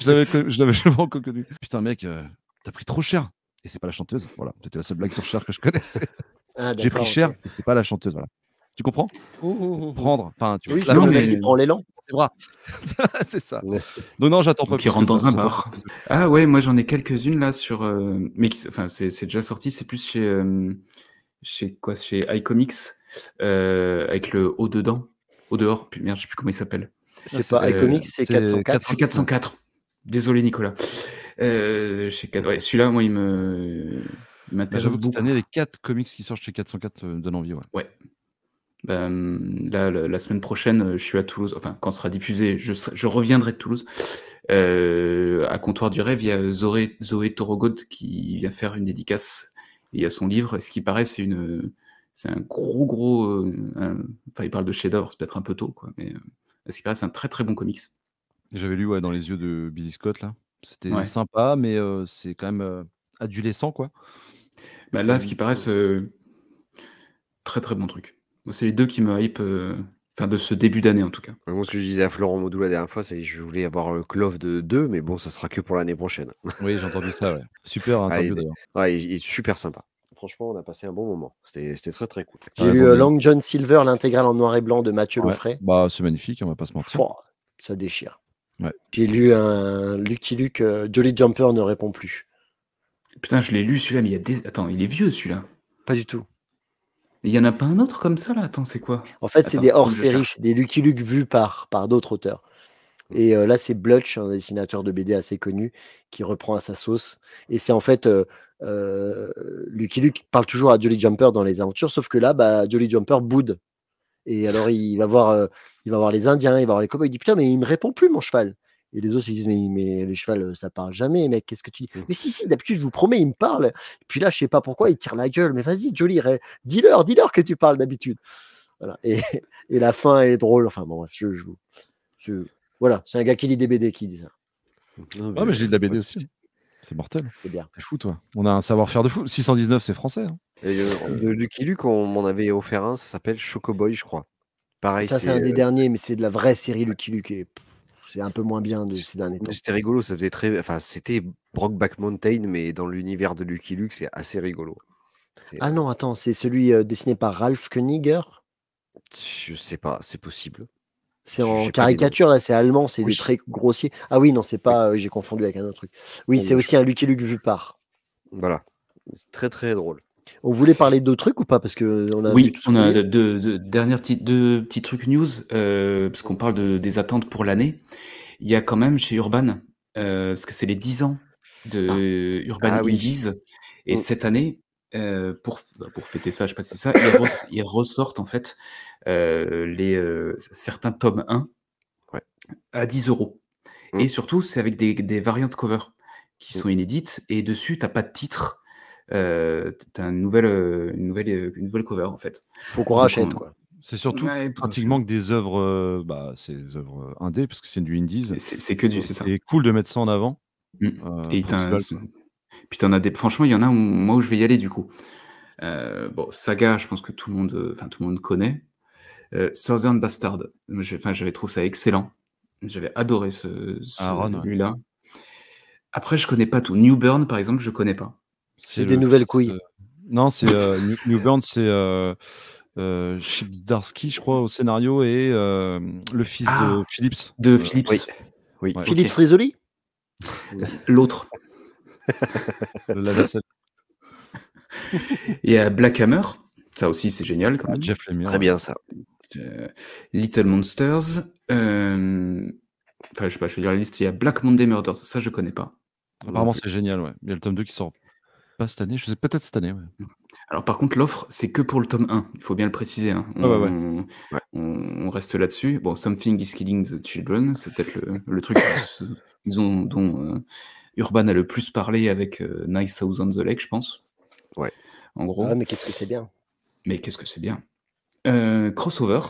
Je l'avais, je l'avais jamais encore connu. Putain, mec, euh, t'as pris trop cher. Et c'est pas la chanteuse. Voilà, c'était la seule blague sur cher que je connaissais. Ah, J'ai pris cher ok. et c'était pas la chanteuse. Voilà. Tu comprends? Prendre. Enfin, tu vois, Oui, la non, mais- qui prend l'élan. dans tes bras. c'est ça. Ouais. Donc non, j'attends pas il rentre dans un bar. Ah ouais, moi j'en ai quelques-unes là sur. euh, mais qui- enfin, c'est déjà sorti. C'est plus chez. euh, chez quoi? Chez iComics. euh, avec le haut dedans. Au dehors. Puis, merde, je sais plus comment il s'appelle. C'est pas euh, iComics, c'est c'est 404. C'est 404. Désolé, Nicolas. Euh, chez 4... ouais, celui-là, moi, il me. Il Bah, m'intéresse J'avoue que cette beaucoup. année, les 4 comics qui sortent chez 404 euh, me donnent envie. Ouais. Ouais. Ben, là, la, semaine prochaine, euh, je suis à Toulouse. Enfin, quand sera diffusé, je, serai- je reviendrai de Toulouse. Euh, à Comptoir du Rêve, il y a Zoé, Zoé Torogod qui vient faire une dédicace. Et il y a son livre. Ce qui paraît, c'est une, c'est un gros, gros. euh, un- enfin, il parle de chef-d'œuvre, c'est peut-être un peu tôt, quoi. Mais euh, ce qui paraît, c'est un très, très bon comics. J'avais lu ouais, dans les yeux de Billy Scott là. C'était Ouais. sympa, mais euh, c'est quand même euh, adolescent quoi. Ben, là, ce qui paraît, c'est très, très bon truc. C'est les deux qui me hype. euh, Enfin, de ce début d'année, en tout cas. Moi, ce que je disais à Florent Maudou la dernière fois, c'est que je voulais avoir le Clove de 2, mais bon, ça sera que pour l'année prochaine. Oui, j'ai entendu ça. Ouais. Super Ah, interview il- d'ailleurs. Ouais, il il est super sympa. Franchement, on a passé un bon moment. C'était c'était très très cool. J'ai euh, mis- Long John Silver, l'intégrale en noir et blanc de Mathieu Ouais. Loffray. Bah, c'est magnifique, on va pas se mentir. Ça déchire. Ouais. J'ai lu un Lucky Luke, euh, Jolly Jumper ne répond plus. Putain, je l'ai lu celui-là, mais il y a des. Attends, il est vieux celui-là. Pas du tout. Il y en a pas un autre comme ça là? Attends, c'est quoi? En fait, c'est des hors-séries, c'est des Lucky Luke vus par, par d'autres auteurs. Et euh, là, c'est Blutch, un dessinateur de BD assez connu, qui reprend à sa sauce. Et c'est en fait, euh, euh, Lucky Luke parle toujours à Jolly Jumper dans les aventures, sauf que là, bah, Jolly Jumper boude. Et alors, il va voir, il va voir les Indiens, il va voir les cowboys, il dit Putain, mais il me répond plus, mon cheval. Et les autres, ils disent Mais, mais le cheval, euh, ça parle jamais, mec, qu'est-ce que tu dis? Mais si, si, d'habitude, je vous promets, il me parle. Et puis là, je sais pas pourquoi, il tire la gueule. Mais vas-y, ré- dis-leur, dis-leur que tu parles d'habitude. Voilà. Et, et la fin est drôle. Enfin, bon, bref, je, je vous. je- Voilà, c'est un gars qui lit des BD qui dit ça. Non, Ah, mais je lis de la BD ouais, aussi. C'est mortel. C'est bien. T'es fou, toi. On a un savoir-faire de fou. 619, c'est français. hein. Et, euh, de Lucky Luke, on m'en avait offert un, ça s'appelle Chocoboy, je crois. Pareil, ça, c'est un des euh, derniers, mais c'est de la vraie série Lucky Luke. et, c'est un peu moins bien de ces derniers temps. C'était rigolo, ça faisait très. Enfin, c'était Brockback Mountain, mais dans l'univers de Lucky Luke, c'est assez rigolo. Ah non, attends, c'est celui euh, dessiné par Ralph Koeniger? Je sais pas, c'est possible. C'est en caricature, là, c'est allemand, c'est Oui. des traits grossiers. Ah oui, non, c'est pas, euh, j'ai confondu avec un autre truc. Oui, c'est mais aussi un Lucky Luke vu par. Voilà. C'est très très drôle. On voulait parler d'autres trucs ou pas? Parce que on a vu Oui, on a deux, deux- dernières petites, deux petits trucs news, euh, parce qu'on parle de, des attentes pour l'année. Il y a quand même chez Urban, euh, parce que c'est les 10 ans de Urban Ah oui. Indies, et Mm. cette année, euh, pour, bah, pour fêter ça, je sais pas si c'est ça, ils, res- ils ressortent en fait les, certains tomes 1 Ouais. à 10 euros. Mm. Et surtout, c'est avec des, des variantes cover qui Mm. sont inédites, et dessus, t'as pas de titre. Euh, t'as une nouvelle, euh, une nouvelle, euh, une nouvelle cover en fait. Faut qu'on rachète, quoi. C'est surtout Ouais, pratiquement que des œuvres, euh, bah, c'est des œuvres indé, parce que c'est du indies. C'est que du, c'est ça. C'est cool de mettre ça en avant. Mm. euh, Et pour t'as- 10 balles, quoi. puis t'en as des. Franchement, il y en a où, moi où je vais y aller du coup. Euh, bon, Saga, je pense que tout le monde, enfin tout le monde connaît. Euh, Southern Bastard, enfin j'avais trouvé ça excellent. J'avais adoré ce, Ah, ouais. celui-là. Après, je connais pas tout. New Burn, par exemple, je connais pas. C'est des le nouvelles couilles. euh, Non, c'est euh, New, c'est euh, euh, Chips Darsky, je crois, au scénario, et euh, le fils Ah. de Phillips. De Euh, Philips, oui. Oui. Ouais. Philippe ok. Risoli l'autre. Le lave-vaisselle. Il y a Black Hammer, ça aussi c'est génial quand Ah, même. Jeff Lemire. Très bien ça. Euh, Little Monsters. euh, Enfin, je sais pas, je vais dire la liste. Il y a Black Monday Murders, ça je connais pas. Apparemment, c'est génial, ouais. Il y a le tome 2 qui sort pas cette année, je sais peut-être cette année, ouais. Alors par contre, l'offre, c'est que pour le tome 1, il faut bien le préciser. hein. Ouais. Ouais. on reste là-dessus. Bon, Something is Killing the Children, c'est peut-être le, le truc ils ont- dont euh, Urban a le plus parlé avec euh, Nice House on the Lake, je pense. Ouais. En gros. Ah, mais qu'est-ce que c'est bien Mais qu'est-ce que c'est bien. Euh, crossover.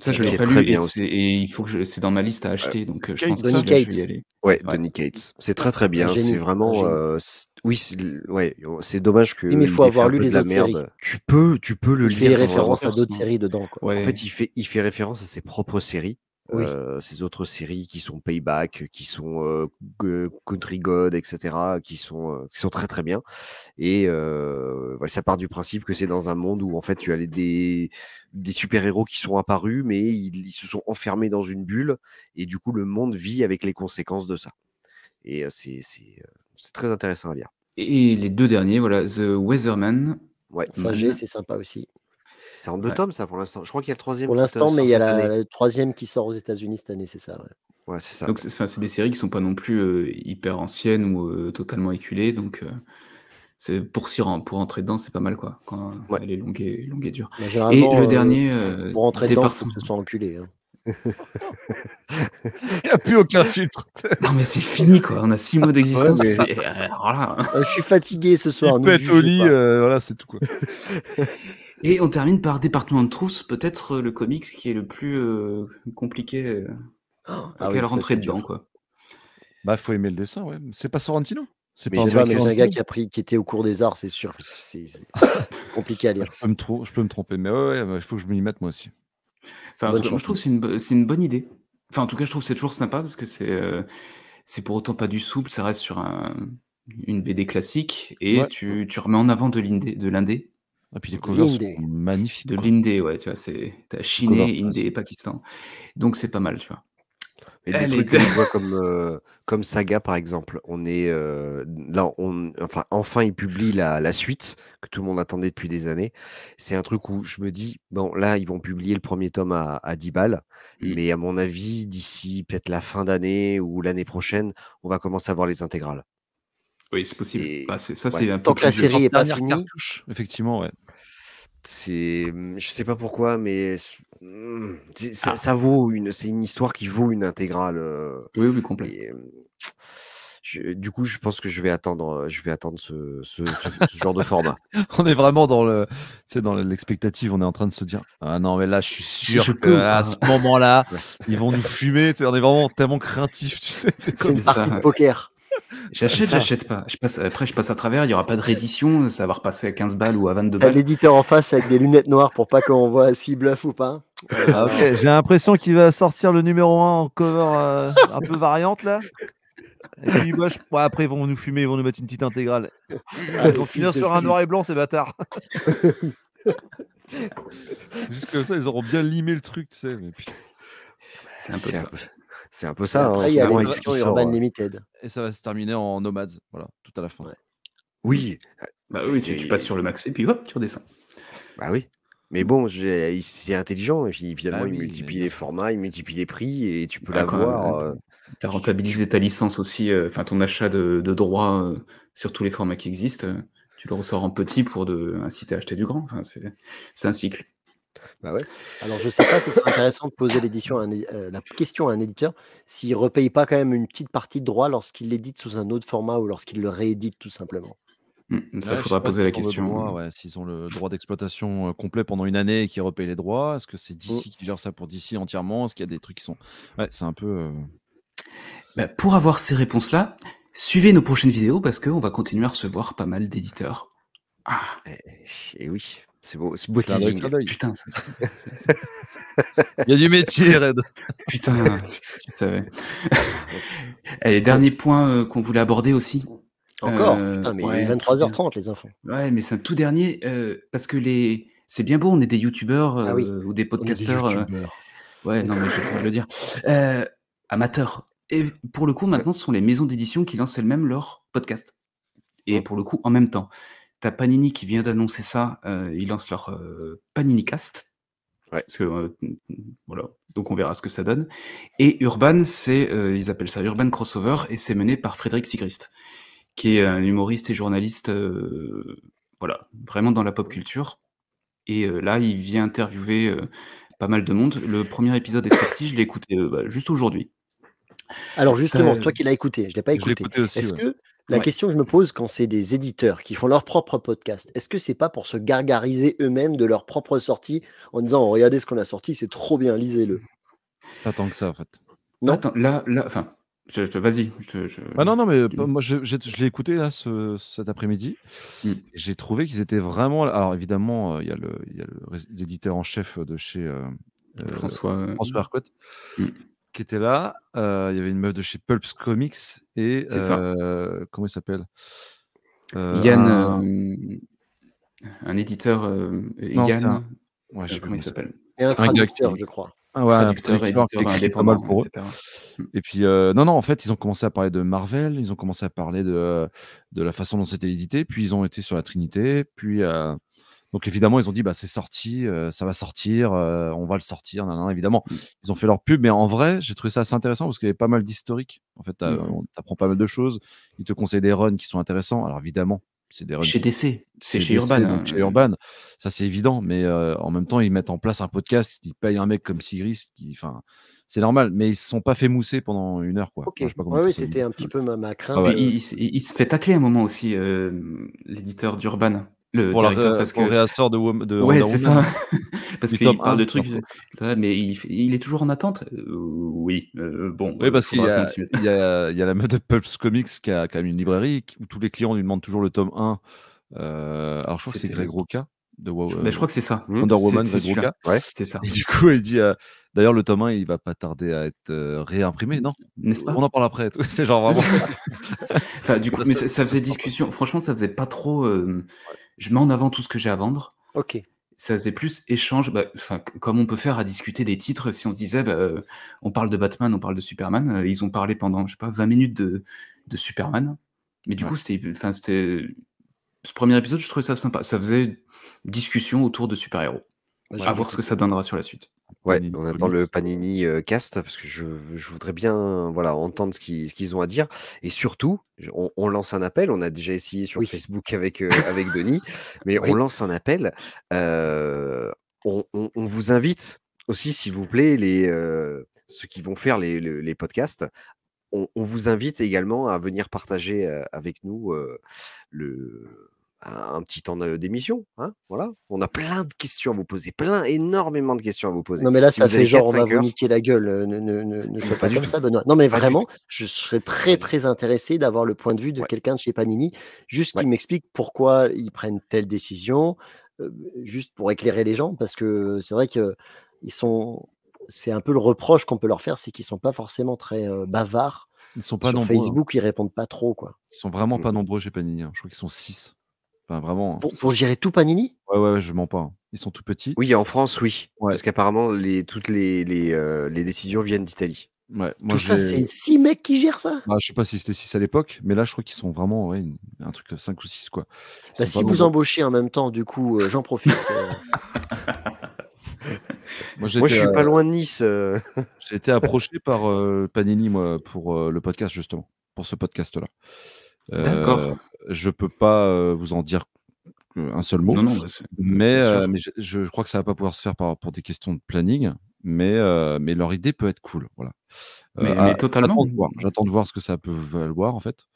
Ça, je l'ai pas très lu et, et il faut que je, c'est dans ma liste à acheter, donc euh, je Kate, pense que Donny je vais y aller. Ouais, Ouais. Donny Cates. C'est très très bien. C'est vraiment. euh, oui, c'est ouais, c'est dommage que. Oui, mais il faut avoir lu les autres merde. séries. Tu peux, tu peux le Il fait lire. référence à d'autres séries dedans, quoi. Ouais. En fait, il fait, il fait référence à ses propres séries. Oui. euh, ces autres séries qui sont Payback, qui sont euh, Country God, etc., qui sont, euh, qui sont très très bien. Et euh, voilà, ça part du principe que c'est dans un monde où en fait tu as les- des, des super-héros qui sont apparus, mais ils, ils se sont enfermés dans une bulle, et du coup le monde vit avec les conséquences de ça. Et c'est très intéressant à lire. Et les deux derniers, voilà, The Weatherman. Ouais, Ça, c'est sympa aussi. c'est en deux Ouais. tomes ça pour l'instant. Je crois qu'il y a le troisième. Pour qui l'instant, sort mais il y a la, le troisième qui sort aux États-Unis cette année, c'est ça. ouais. Ouais, c'est ça. Donc, c'est enfin, c'est des séries qui sont pas non plus euh, hyper anciennes ou euh, totalement éculées, donc euh, c'est pour s'y pour entrer dedans, c'est pas mal quoi. Quand Ouais. elle est longue et longue et dure. Et le euh, dernier, euh, pour rentrer dedans, faut que ce soit enculé. hein. Il n'y a plus aucun filtre. Non mais c'est fini quoi. On a six mois d'existence. Ouais, mais- euh, alors là, hein. Euh, je suis fatigué ce soir. Il peut être au lit, euh, voilà, c'est tout quoi. Et on termine par Département de Trousse, peut-être euh, le comics qui est le plus euh, compliqué euh, Ah oui, rentrer dedans dur. quoi. Bah, faut aimer le dessin, ouais. C'est pas Sorrentino? C'est pas pas, mais que c'est un gars qui a pris, qui était au cours des arts, c'est sûr. C'est compliqué à lire. Je peux, me tro- je peux me tromper, mais ouais, ouais, il faut que je m'y mette moi aussi. Enfin, moi, je trouve que c'est une, une bonne idée. Enfin, en tout cas, je trouve que c'est toujours sympa parce que c'est euh, c'est pour autant pas du souple, ça reste sur un, une BD classique et Ouais. tu, tu remets en avant de l'indé, de l'indé, Et puis les covers sont magnifiques. de l'indé, ouais, tu vois, c'est t'as Chine, Indé et Pakistan. Donc c'est pas mal, tu vois. Et des Elle trucs que je vois comme, euh, comme Saga, par exemple. On est euh, là, on, enfin, enfin, il publie la, la suite que tout le monde attendait depuis des années. C'est un truc où je me dis, bon, là, ils vont publier le premier tome à, à 10 balles, Mm. mais à mon avis, d'ici peut-être la fin d'année ou l'année prochaine, on va commencer à voir les intégrales. Oui, c'est possible. Et- Bah, c'est- ça, ouais. c'est un peu Tant que la série est pas finie, effectivement, ouais. C'est, je sais pas pourquoi, mais c'est- mm, c'est- ça, Ah. ça vaut une, c'est une histoire qui vaut une intégrale. Oui, oui, complet. Et, je- du coup, je pense que je vais attendre, je vais attendre ce, ce- ce- ce genre de format. On est vraiment dans le, sais, dans l'expectative. On est en train de se dire, ah non, mais là, je suis sûr je que peux ou à pas ce moment-là, ils vont nous fumer. On est vraiment tellement. Tu sais, c'est c'est une ça, partie de poker. J'achète, j'achète pas. Je passe, après, je passe à travers, il y aura pas de réédition, ça va repasser à 15 balles ou à 22 T'as balles. l'éditeur en face avec des lunettes noires pour pas qu'on voit s'il bluffe ou pas. Ah, J'ai l'impression qu'il va sortir le numéro 1 en cover euh, un peu variante là. Et puis moi, je- ouais, après, ils vont nous fumer, ils vont nous mettre une petite intégrale. Ah, Ils vont finir sur un noir et blanc, ces bâtards. Juste comme ça, ils auront bien limé le truc, tu sais. Mais. C'est un peu ça. C'est un peu ça. Après, hein, il y a sort, Urban euh, Limited. Et ça va se terminer en Nomads, voilà, tout à la fin. Ouais. Oui, Bah oui, tu, tu passes sur le max et puis hop, tu redescends. bah oui. Mais bon, c'est intelligent. Et puis finalement, Ah il multiplie les formats, il multiplie les prix et tu peux Ah, l'avoir. même, euh, Tu as rentabilisé ta licence aussi, euh, enfin ton achat de, de droits euh, sur tous les formats qui existent. euh, tu le ressors en petit pour de, inciter à acheter du grand. Enfin, c'est un cycle. Bah ouais. Alors, je sais pas, ce serait intéressant de poser l'édition un euh, la question à un éditeur s'il ne repaye pas quand même une petite partie de droit lorsqu'il l'édite sous un autre format ou lorsqu'il le réédite tout simplement. Hmm, Ça, Ouais, il faudra poser la s'ils ont le question. S'ils ont le droit d'exploitation euh, complet pendant une année et qu'ils repayent les droits, est-ce que c'est DC qui gère ça pour DC entièrement? Est-ce qu'il y a des trucs qui sont. Ouais, c'est un peu. euh, Bah, pour avoir ces réponses-là, suivez nos prochaines vidéos parce qu'on va continuer à recevoir pas mal d'éditeurs. Ah, Et oui, c'est beau, c'est beau teasing. putain, ça, Il y a du métier, Red. putain, savais. Allez, dernier point euh, qu'on voulait aborder aussi. Encore Euh, Putain, mais il est 23h30, les enfants. Ouais, mais c'est un tout dernier, euh, parce que les... c'est bien beau, on est des youtubeurs euh, Ah oui, ou des podcasteurs. euh, ouais, non, mais envie de le dire. Euh, amateurs. Et pour le coup, maintenant, ce sont les maisons d'édition qui lancent elles-mêmes leur podcast. Et pour le coup, en même temps. T'as Panini qui vient d'annoncer ça, euh, ils lancent leur euh, Panini Cast. Ouais. Parce que, euh, voilà, donc on verra ce que ça donne. Et Urban, c'est, euh, ils appellent ça Urban Crossover, et c'est mené par Frédéric Sigrist, qui est un humoriste et journaliste, euh, voilà, vraiment dans la pop culture. Et euh, là, il vient interviewer euh, pas mal de monde. Le premier épisode est sorti, je l'ai écouté euh, bah, juste aujourd'hui. Alors justement, Ça- toi qui l'as écouté, je ne l'ai pas écouté. Est-ce ouais. que la Ouais. question que je me pose quand c'est des éditeurs qui font leur propre podcast, est-ce que c'est pas pour se gargariser eux-mêmes de leur propre sortie en disant oh, regardez ce qu'on a sorti, c'est trop bien, lisez-le? Pas tant que ça, en fait. Non? Attends, là, là, enfin, je, je- vas-y. Je, je- Ah non, non, mais moi, je, l'ai écouté là ce- cet après-midi. Mm. Et J'ai trouvé qu'ils étaient vraiment. Alors, évidemment, euh, il y a y l'éditeur en chef de chez euh, euh, François. euh, François Arcot Mm. Qui était là. Euh, Il y avait une meuf de chez Pulps Comics et. Euh, comment il s'appelle? Euh, Yann, un- euh, un éditeur, euh, Non, Yann, un- Ouais, euh, je sais comment il s'appelle? Et un traducteur, je crois. Ah ouais, Traducteur, éditeur mal indépendant, pour eux. etc. Et puis, euh, non, non, en fait, ils ont commencé à parler de Marvel, ils ont commencé à parler de, de la façon dont c'était édité, puis ils ont été sur la Trinité, puis. Euh, donc évidemment, ils ont dit, bah, c'est sorti, euh, ça va sortir, euh, on va le sortir. nan, nan, évidemment, Mm. ils ont fait leur pub, mais en vrai, j'ai trouvé ça assez intéressant parce qu'il y avait pas mal d'historiques. En fait, Mm. pas mal de choses. Ils te conseillent des runs qui sont intéressants. Alors évidemment, c'est des runs Chez DC, c'est chez Urban. hein. chez Urban, ça c'est évident, mais euh, en même temps, ils mettent en place un podcast, ils payent un mec comme Sigris, qui, enfin, c'est normal, mais ils se sont pas fait mousser pendant une heure, quoi. Ok. Moi, je sais pas comment Ouais, dire oui, c'était un petit peu ma, ma crainte. Ah ouais. Il, il- il se fait tacler un moment aussi, euh, l'éditeur d'Urban, le pour, la, directeur, ré- parce pour que. le réassort de, de Ouais, c'est ça. parce qu'il parle de 1, trucs. Ouais, mais il, il est toujours en attente? Euh, Oui, euh, bon. Oui, euh, parce qu'il y, a- il y a, il y a la meuf de Pulps Comics qui a quand même une librairie où tous les clients lui demandent toujours le tome 1. Euh, alors, je crois que c'est Greg Roca de Wow- Mais je crois que c'est ça. Wonder Woman, Greg. Roca. C'est ça. Et du coup, il dit euh, d'ailleurs, le tome 1, il va pas tarder à être euh, réimprimé. Non, N'est-ce pas? On en parle après. C'est genre vraiment. Enfin, du coup, mais ça, ça faisait discussion. Franchement, ça faisait pas trop. euh, Je mets en avant tout ce que j'ai à vendre. Ok. Ça faisait plus échange, bah, comme on peut faire à discuter des titres. Si on disait, bah, euh, on parle de Batman, on parle de Superman. euh, ils ont parlé pendant, je sais pas, 20 minutes de, de Superman. Mais du Ouais. coup, c'était. Ce premier épisode, je trouvais ça sympa. Ça faisait discussion autour de super-héros. Bah, À voir ce que ça donnera sur la suite. Ouais, Panini on attend Comics. le Panini euh, Cast parce que je, je voudrais bien voilà, entendre ce qu'ils ce qu'ils ont à dire. Et surtout, je- on, on lance un appel. On a déjà essayé sur Oui. Facebook avec, euh, avec Denis, mais Oui. on lance un appel. Euh, on, on- on vous invite aussi, s'il vous plaît, les, euh, ceux qui vont faire les, les- les podcasts. On, on vous invite également à venir partager euh, avec nous euh, le, un petit temps d'émission. Hein, voilà. On a plein de questions à vous poser, plein, énormément de questions à vous poser. Non, mais là, Si ça fait genre, on 4-5 va vous heures. niquer la gueule. euh, Ne, ne, ne, ne sois Pas pas comme ça, Benoît. Non, mais Pas vraiment, je serais très, Pas très intéressé d'avoir le point de vue de Ouais. quelqu'un de chez Panini, juste Ouais. qui m'explique pourquoi ils prennent telle décision, euh, juste pour éclairer les gens, parce que c'est vrai que ils sont. C'est un peu le reproche qu'on peut leur faire, c'est qu'ils sont pas forcément très euh, bavards. Ils sont pas Sur nombreux. hein. Facebook, ils répondent pas trop, quoi. Ils sont vraiment pas Mm. nombreux chez Panini. hein. Je crois qu'ils sont 6. Enfin, vraiment. Pour, pour gérer tout Panini? Ouais, ouais, ouais, je mens pas. hein. Ils sont tout petits. Oui, en France, oui. Ouais. Parce qu'apparemment, les, toutes les, les, euh, les décisions viennent d'Italie. Ouais, moi, Tout ça, c'est six mecs qui gèrent ça? Ah, je sais pas si c'était 6 à l'époque, mais là, je crois qu'ils sont vraiment ouais, une- un truc 5 ou 6, quoi. Ils Bah, Si vous nombreux. embauchez en même temps, du coup, euh, j'en profite. euh, Moi, j'ai Moi, je été, suis euh, pas loin de Nice. euh. j'ai été approché par euh, Panini, moi, pour euh, le podcast, justement. Pour ce podcast-là. Euh, D'accord. Je peux pas euh, vous en dire un seul mot. Non, non, bah, Mais, Bien sûr. euh, mais je, je crois que ça va pas pouvoir se faire par, pour des questions de planning, mais, euh, mais leur idée peut être cool. Voilà. Mais- Euh, mais totalement. J'attends de, voir, j'attends de voir ce que ça peut valoir en fait.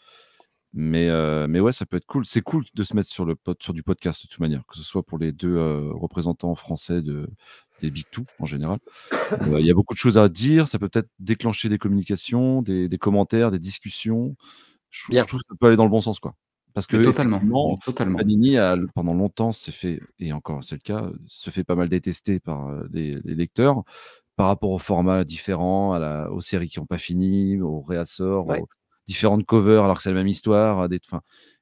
Mais, euh, mais ouais, ça peut être cool. C'est cool de se mettre sur, le, pod- sur du podcast de toute manière, que ce soit pour les deux euh, représentants français de, des Big Two en général. Euh, Il y a beaucoup de choses à dire. Ça peut peut-être déclencher des communications, des, des commentaires, des discussions. Je, je trouve que ça peut aller dans le bon sens. quoi. Parce que Mais totalement. totalement. Panini a pendant longtemps s'est fait, et encore c'est le cas, se fait pas mal détester par euh, les, les lecteurs par rapport aux formats différents, à la, aux séries qui n'ont pas fini, aux réassorts, Ouais. aux différentes covers alors que c'est la même histoire. Des,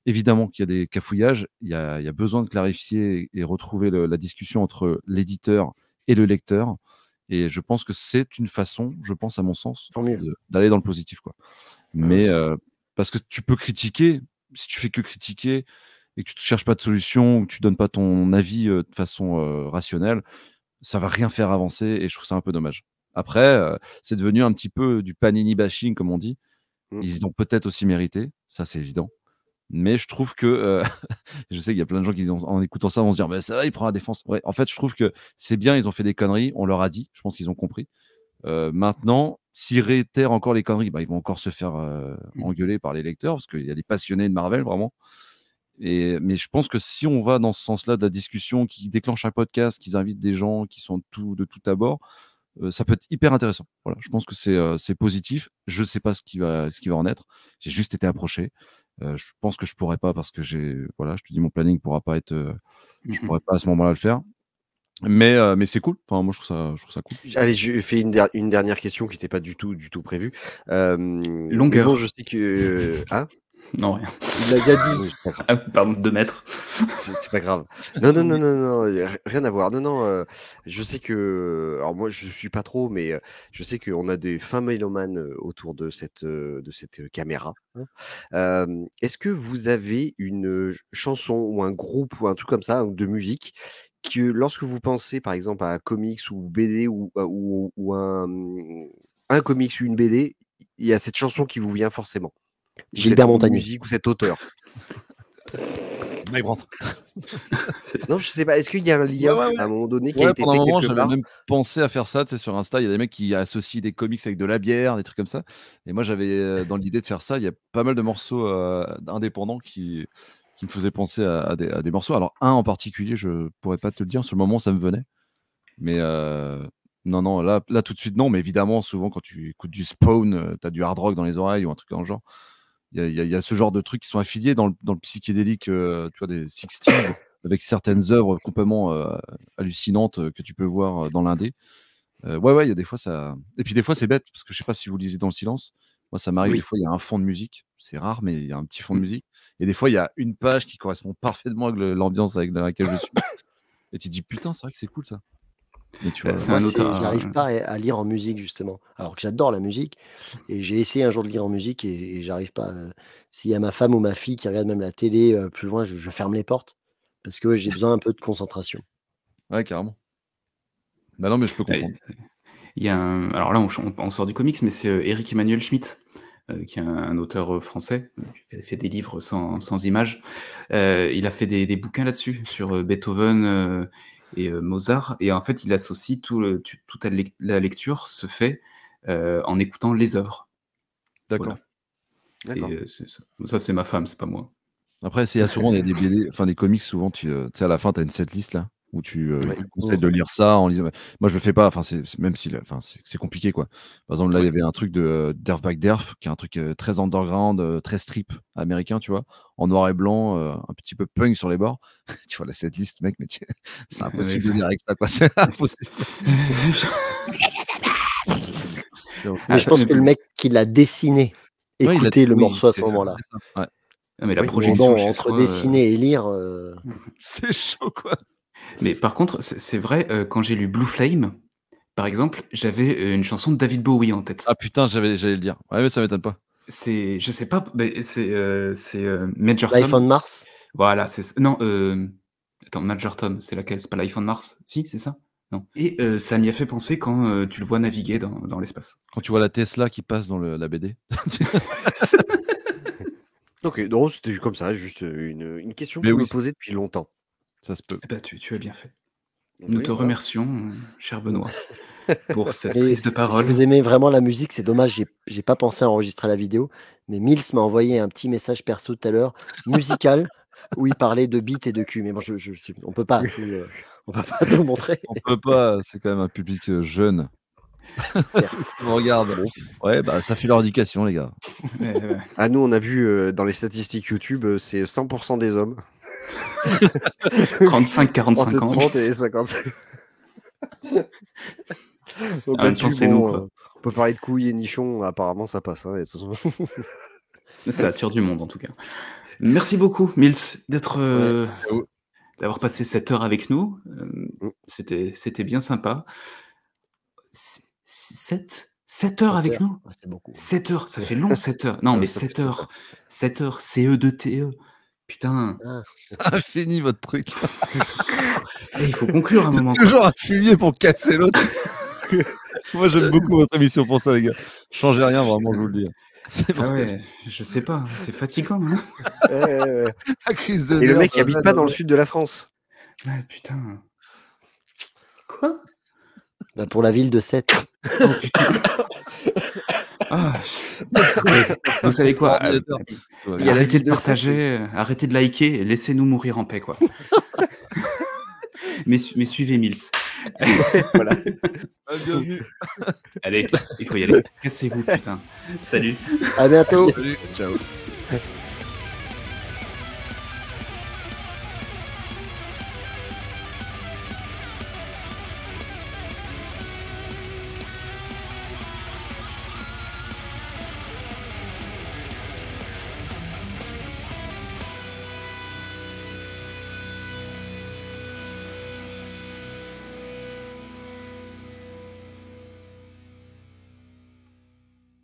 évidemment qu'il y a des cafouillages, il y a, il y a besoin de clarifier et retrouver le- la discussion entre l'éditeur et le lecteur. Et je pense que c'est une façon, je pense à mon sens, d'aller dans le positif. Quoi. Mais c'est- euh, parce que tu peux critiquer, si tu fais que critiquer et que tu ne cherches pas de solution, ou que tu donnes pas ton avis euh, de façon euh, rationnelle, ça va rien faire avancer et je trouve ça un peu dommage. Après, euh, c'est devenu un petit peu du panini bashing, comme on dit. Mm. Ils l'ont peut-être aussi mérité, ça c'est évident. Mais je trouve que, je sais qu'il y a plein de gens qui, en, en écoutant ça, vont se dire, mais ça va, il prend la défense. Ouais, en fait, je trouve que c'est bien, ils ont fait des conneries, on leur a dit, je pense qu'ils ont compris. Maintenant, s'ils réitèrent encore les conneries, bah, ils vont encore se faire euh, Mm. engueuler par les lecteurs, parce qu'il y a des passionnés de Marvel, vraiment. Et, mais je pense que si on va dans ce sens-là de la discussion, qui déclenche un podcast, qu'ils invitent des gens qui sont tout, de tout à bord, euh, ça peut être hyper intéressant. Voilà, je pense que c'est euh, positif. Je ne sais pas ce qui va, ce qui va en être. J'ai juste été approché. Euh, je pense que je pourrais pas parce que j'ai, voilà, je te dis, mon planning pourra pas être, euh, je pourrais pas à ce moment-là le faire. Mais, euh, mais c'est cool. Enfin, moi, je trouve ça, je trouve ça cool. Allez, je fais une, der- une dernière question qui n'était pas du tout, du tout prévue. Euh, Longueur. bon, je sais que. Hein? Non, rien. Il l'a déjà dit. Ah, Pardon, deux mètres. C'est pas grave. Non, non, non, non, non, rien à voir. Non, non, euh, je sais que. Alors, moi, je suis pas trop, mais euh, je sais qu'on a des fins mélomanes euh, autour de cette, euh, de cette euh, caméra. hein. Euh, Est-ce que vous avez une euh, chanson ou un groupe ou un truc comme ça, de musique, que lorsque vous pensez, par exemple, à un comics ou BD ou, ou, ou un, un comics ou une BD, il y a cette chanson qui vous vient forcément Gilbert musique ou cet auteur. Non, je sais pas. Est-ce qu'il y a un lien Ouais, ouais, ouais. à un moment donné qui a Ouais, été pendant fait un moment, j'avais même pensé à faire ça. Tu sais, sur Insta, il y a des mecs qui associent des comics avec de la bière, des trucs comme ça. Et moi, j'avais euh, dans l'idée de faire ça. Il y a pas mal de morceaux euh, indépendants qui, qui me faisaient penser à, des, morceaux. Alors, un en particulier, je pourrais pas te le dire. Sur le moment, ça me venait. Mais euh, non, non, là, là, tout de suite, non. Mais évidemment, souvent, quand tu écoutes du Spawn, tu as du hard rock dans les oreilles ou un truc dans le genre. Il y a, ce genre de trucs qui sont affiliés dans le, psychédélique, euh, tu vois, des 60s, avec certaines œuvres complètement euh, hallucinantes euh, que tu peux voir euh, dans l'indé. Euh, ouais, ouais, il y a des fois ça. Et puis des fois, c'est bête, parce que je sais pas si vous lisez dans le silence. Moi, ça m'arrive, Oui. des fois, il y a un fond de musique. C'est rare, mais il y a un petit fond de musique. Et des fois, il y a une page qui correspond parfaitement avec l'ambiance avec dans laquelle je suis. Et tu te dis, putain, c'est vrai que c'est cool ça. Et tu Euh, vois, c'est Moi, auteur, j'arrive euh, pas à, lire en musique, justement. Alors que j'adore la musique. Et j'ai essayé un jour de lire en musique et, et j'arrive pas. euh, S'il y a ma femme ou ma fille qui regarde même la télé euh, plus loin, je, je ferme les portes. Parce que ouais, j'ai besoin un peu de concentration. ouais, carrément. Bah non, mais je peux Ouais, comprendre. Il y a un- Alors là, on, on- on sort du comics, mais c'est euh, Eric Emmanuel Schmitt, euh, qui est un, un auteur euh, français, qui fait, fait des livres sans, sans images. Euh, il a fait des, des bouquins là-dessus, sur euh, Beethoven euh, et euh, Mozart. Et en fait, il associe tout le- tu- toute la lec- la lecture se fait euh, en écoutant les œuvres. D'accord. Euh, ça, Ça, c'est ma femme, c'est pas moi. Après, c'est- il y a souvent des, des BD, enfin des comics, souvent, tu tu sais, à la fin, tu as une setlist là. Où tu euh, Ouais. essaies de lire ça en lisant. Moi, je le fais pas. Enfin, c'est même si, enfin, c'est compliqué, quoi. Par exemple, là, il y avait un truc de euh, Derfback Derf, qui est un truc euh, très underground, euh, très strip américain, tu vois, en noir et blanc, un petit peu punk sur les bords. tu vois, là, cette liste, mec, mais tu- c'est impossible de lire avec ça, quoi. C'est impossible. Mais je pense Ah, que le mec qui l'a dessiné, Ouais, il a- écoutait le oui, morceau à ce moment-là. Ah, mais la Oui, projection bon, entre dessiner et lire, C'est chaud, quoi. Mais par contre, c'est c'est vrai, euh, quand j'ai lu Blue Flame, par exemple, j'avais euh, une chanson de David Bowie en tête. Ah putain, j'avais- j'allais le dire. Ouais, mais ça m'étonne pas. C'est, je sais pas, c'est euh, c'est euh, Major l'iPhone Tom. Mars? Voilà, c'est non. Euh, attends, Major Tom, c'est laquelle? C'est pas l'iPhone Mars? Si, c'est ça? Non. Et euh, ça m'y a fait penser quand euh, tu le vois naviguer dans, dans l'espace. Quand tu vois la Tesla qui passe dans le- la BD. Ok, non, c'était comme ça, juste une, une question que Mais je oui, me c'est- posais depuis longtemps. Ça se peut. Eh ben, tu, tu as bien fait. Nous Oui, te voilà. remercions, cher Benoît, pour cette Et prise de Si parole. vous aimez vraiment la musique, c'est dommage, j'ai- pas pensé à enregistrer la vidéo, mais Mills m'a envoyé un petit message perso tout à l'heure, musical, où il parlait de beat et de cul. Mais bon, je, je, je- on peut pas tout, euh, on peut pas tout montrer. On peut pas, c'est quand même un public euh, jeune. On regarde. Ouais, bah ça fait leur les gars. Ouais, ouais. Ah, nous, on a vu euh, dans les statistiques YouTube, c'est 100% des hommes. 35, 45 Entre ans. 30 et 50. Donc, En même temps, c'est nous, bon, quoi. euh, on peut parler de couilles et nichons, apparemment ça passe. hein, et façon. Ça attire du monde en tout cas. Merci beaucoup, Mills, d'être, euh, ciao. d'avoir passé cette heure avec nous. Euh, Mm. c'était, c'était bien sympa. 7 7 heures avec nous Ouais, C'est beaucoup. 7 heures, ça fait long 7 heures. Non, Ouais, mais ça 7 fait heures. 7 heures, CE2TE. Putain, Ah, Fini votre truc. Eh, il faut conclure un moment. Toujours un fumier pour casser l'autre. Moi, j'aime beaucoup votre émission pour ça, les gars. Changez rien, vraiment, je vous le dis. C'est Ah ouais, je sais pas, c'est fatigant. hein. La crise de et le mec il habite pas dans le sud de la France. Ah, putain. Quoi? Bah, pour la ville de 7. Oh putain. Ah, Vous savez quoi euh. Il la Arrêtez de partager, euh, arrêtez de liker laissez-nous mourir en paix, quoi. mais suivez Mills. Voilà. Ah, bienvenue. Allez, il faut y aller. Cassez-vous, putain. Salut. À bientôt. Salut. Ciao.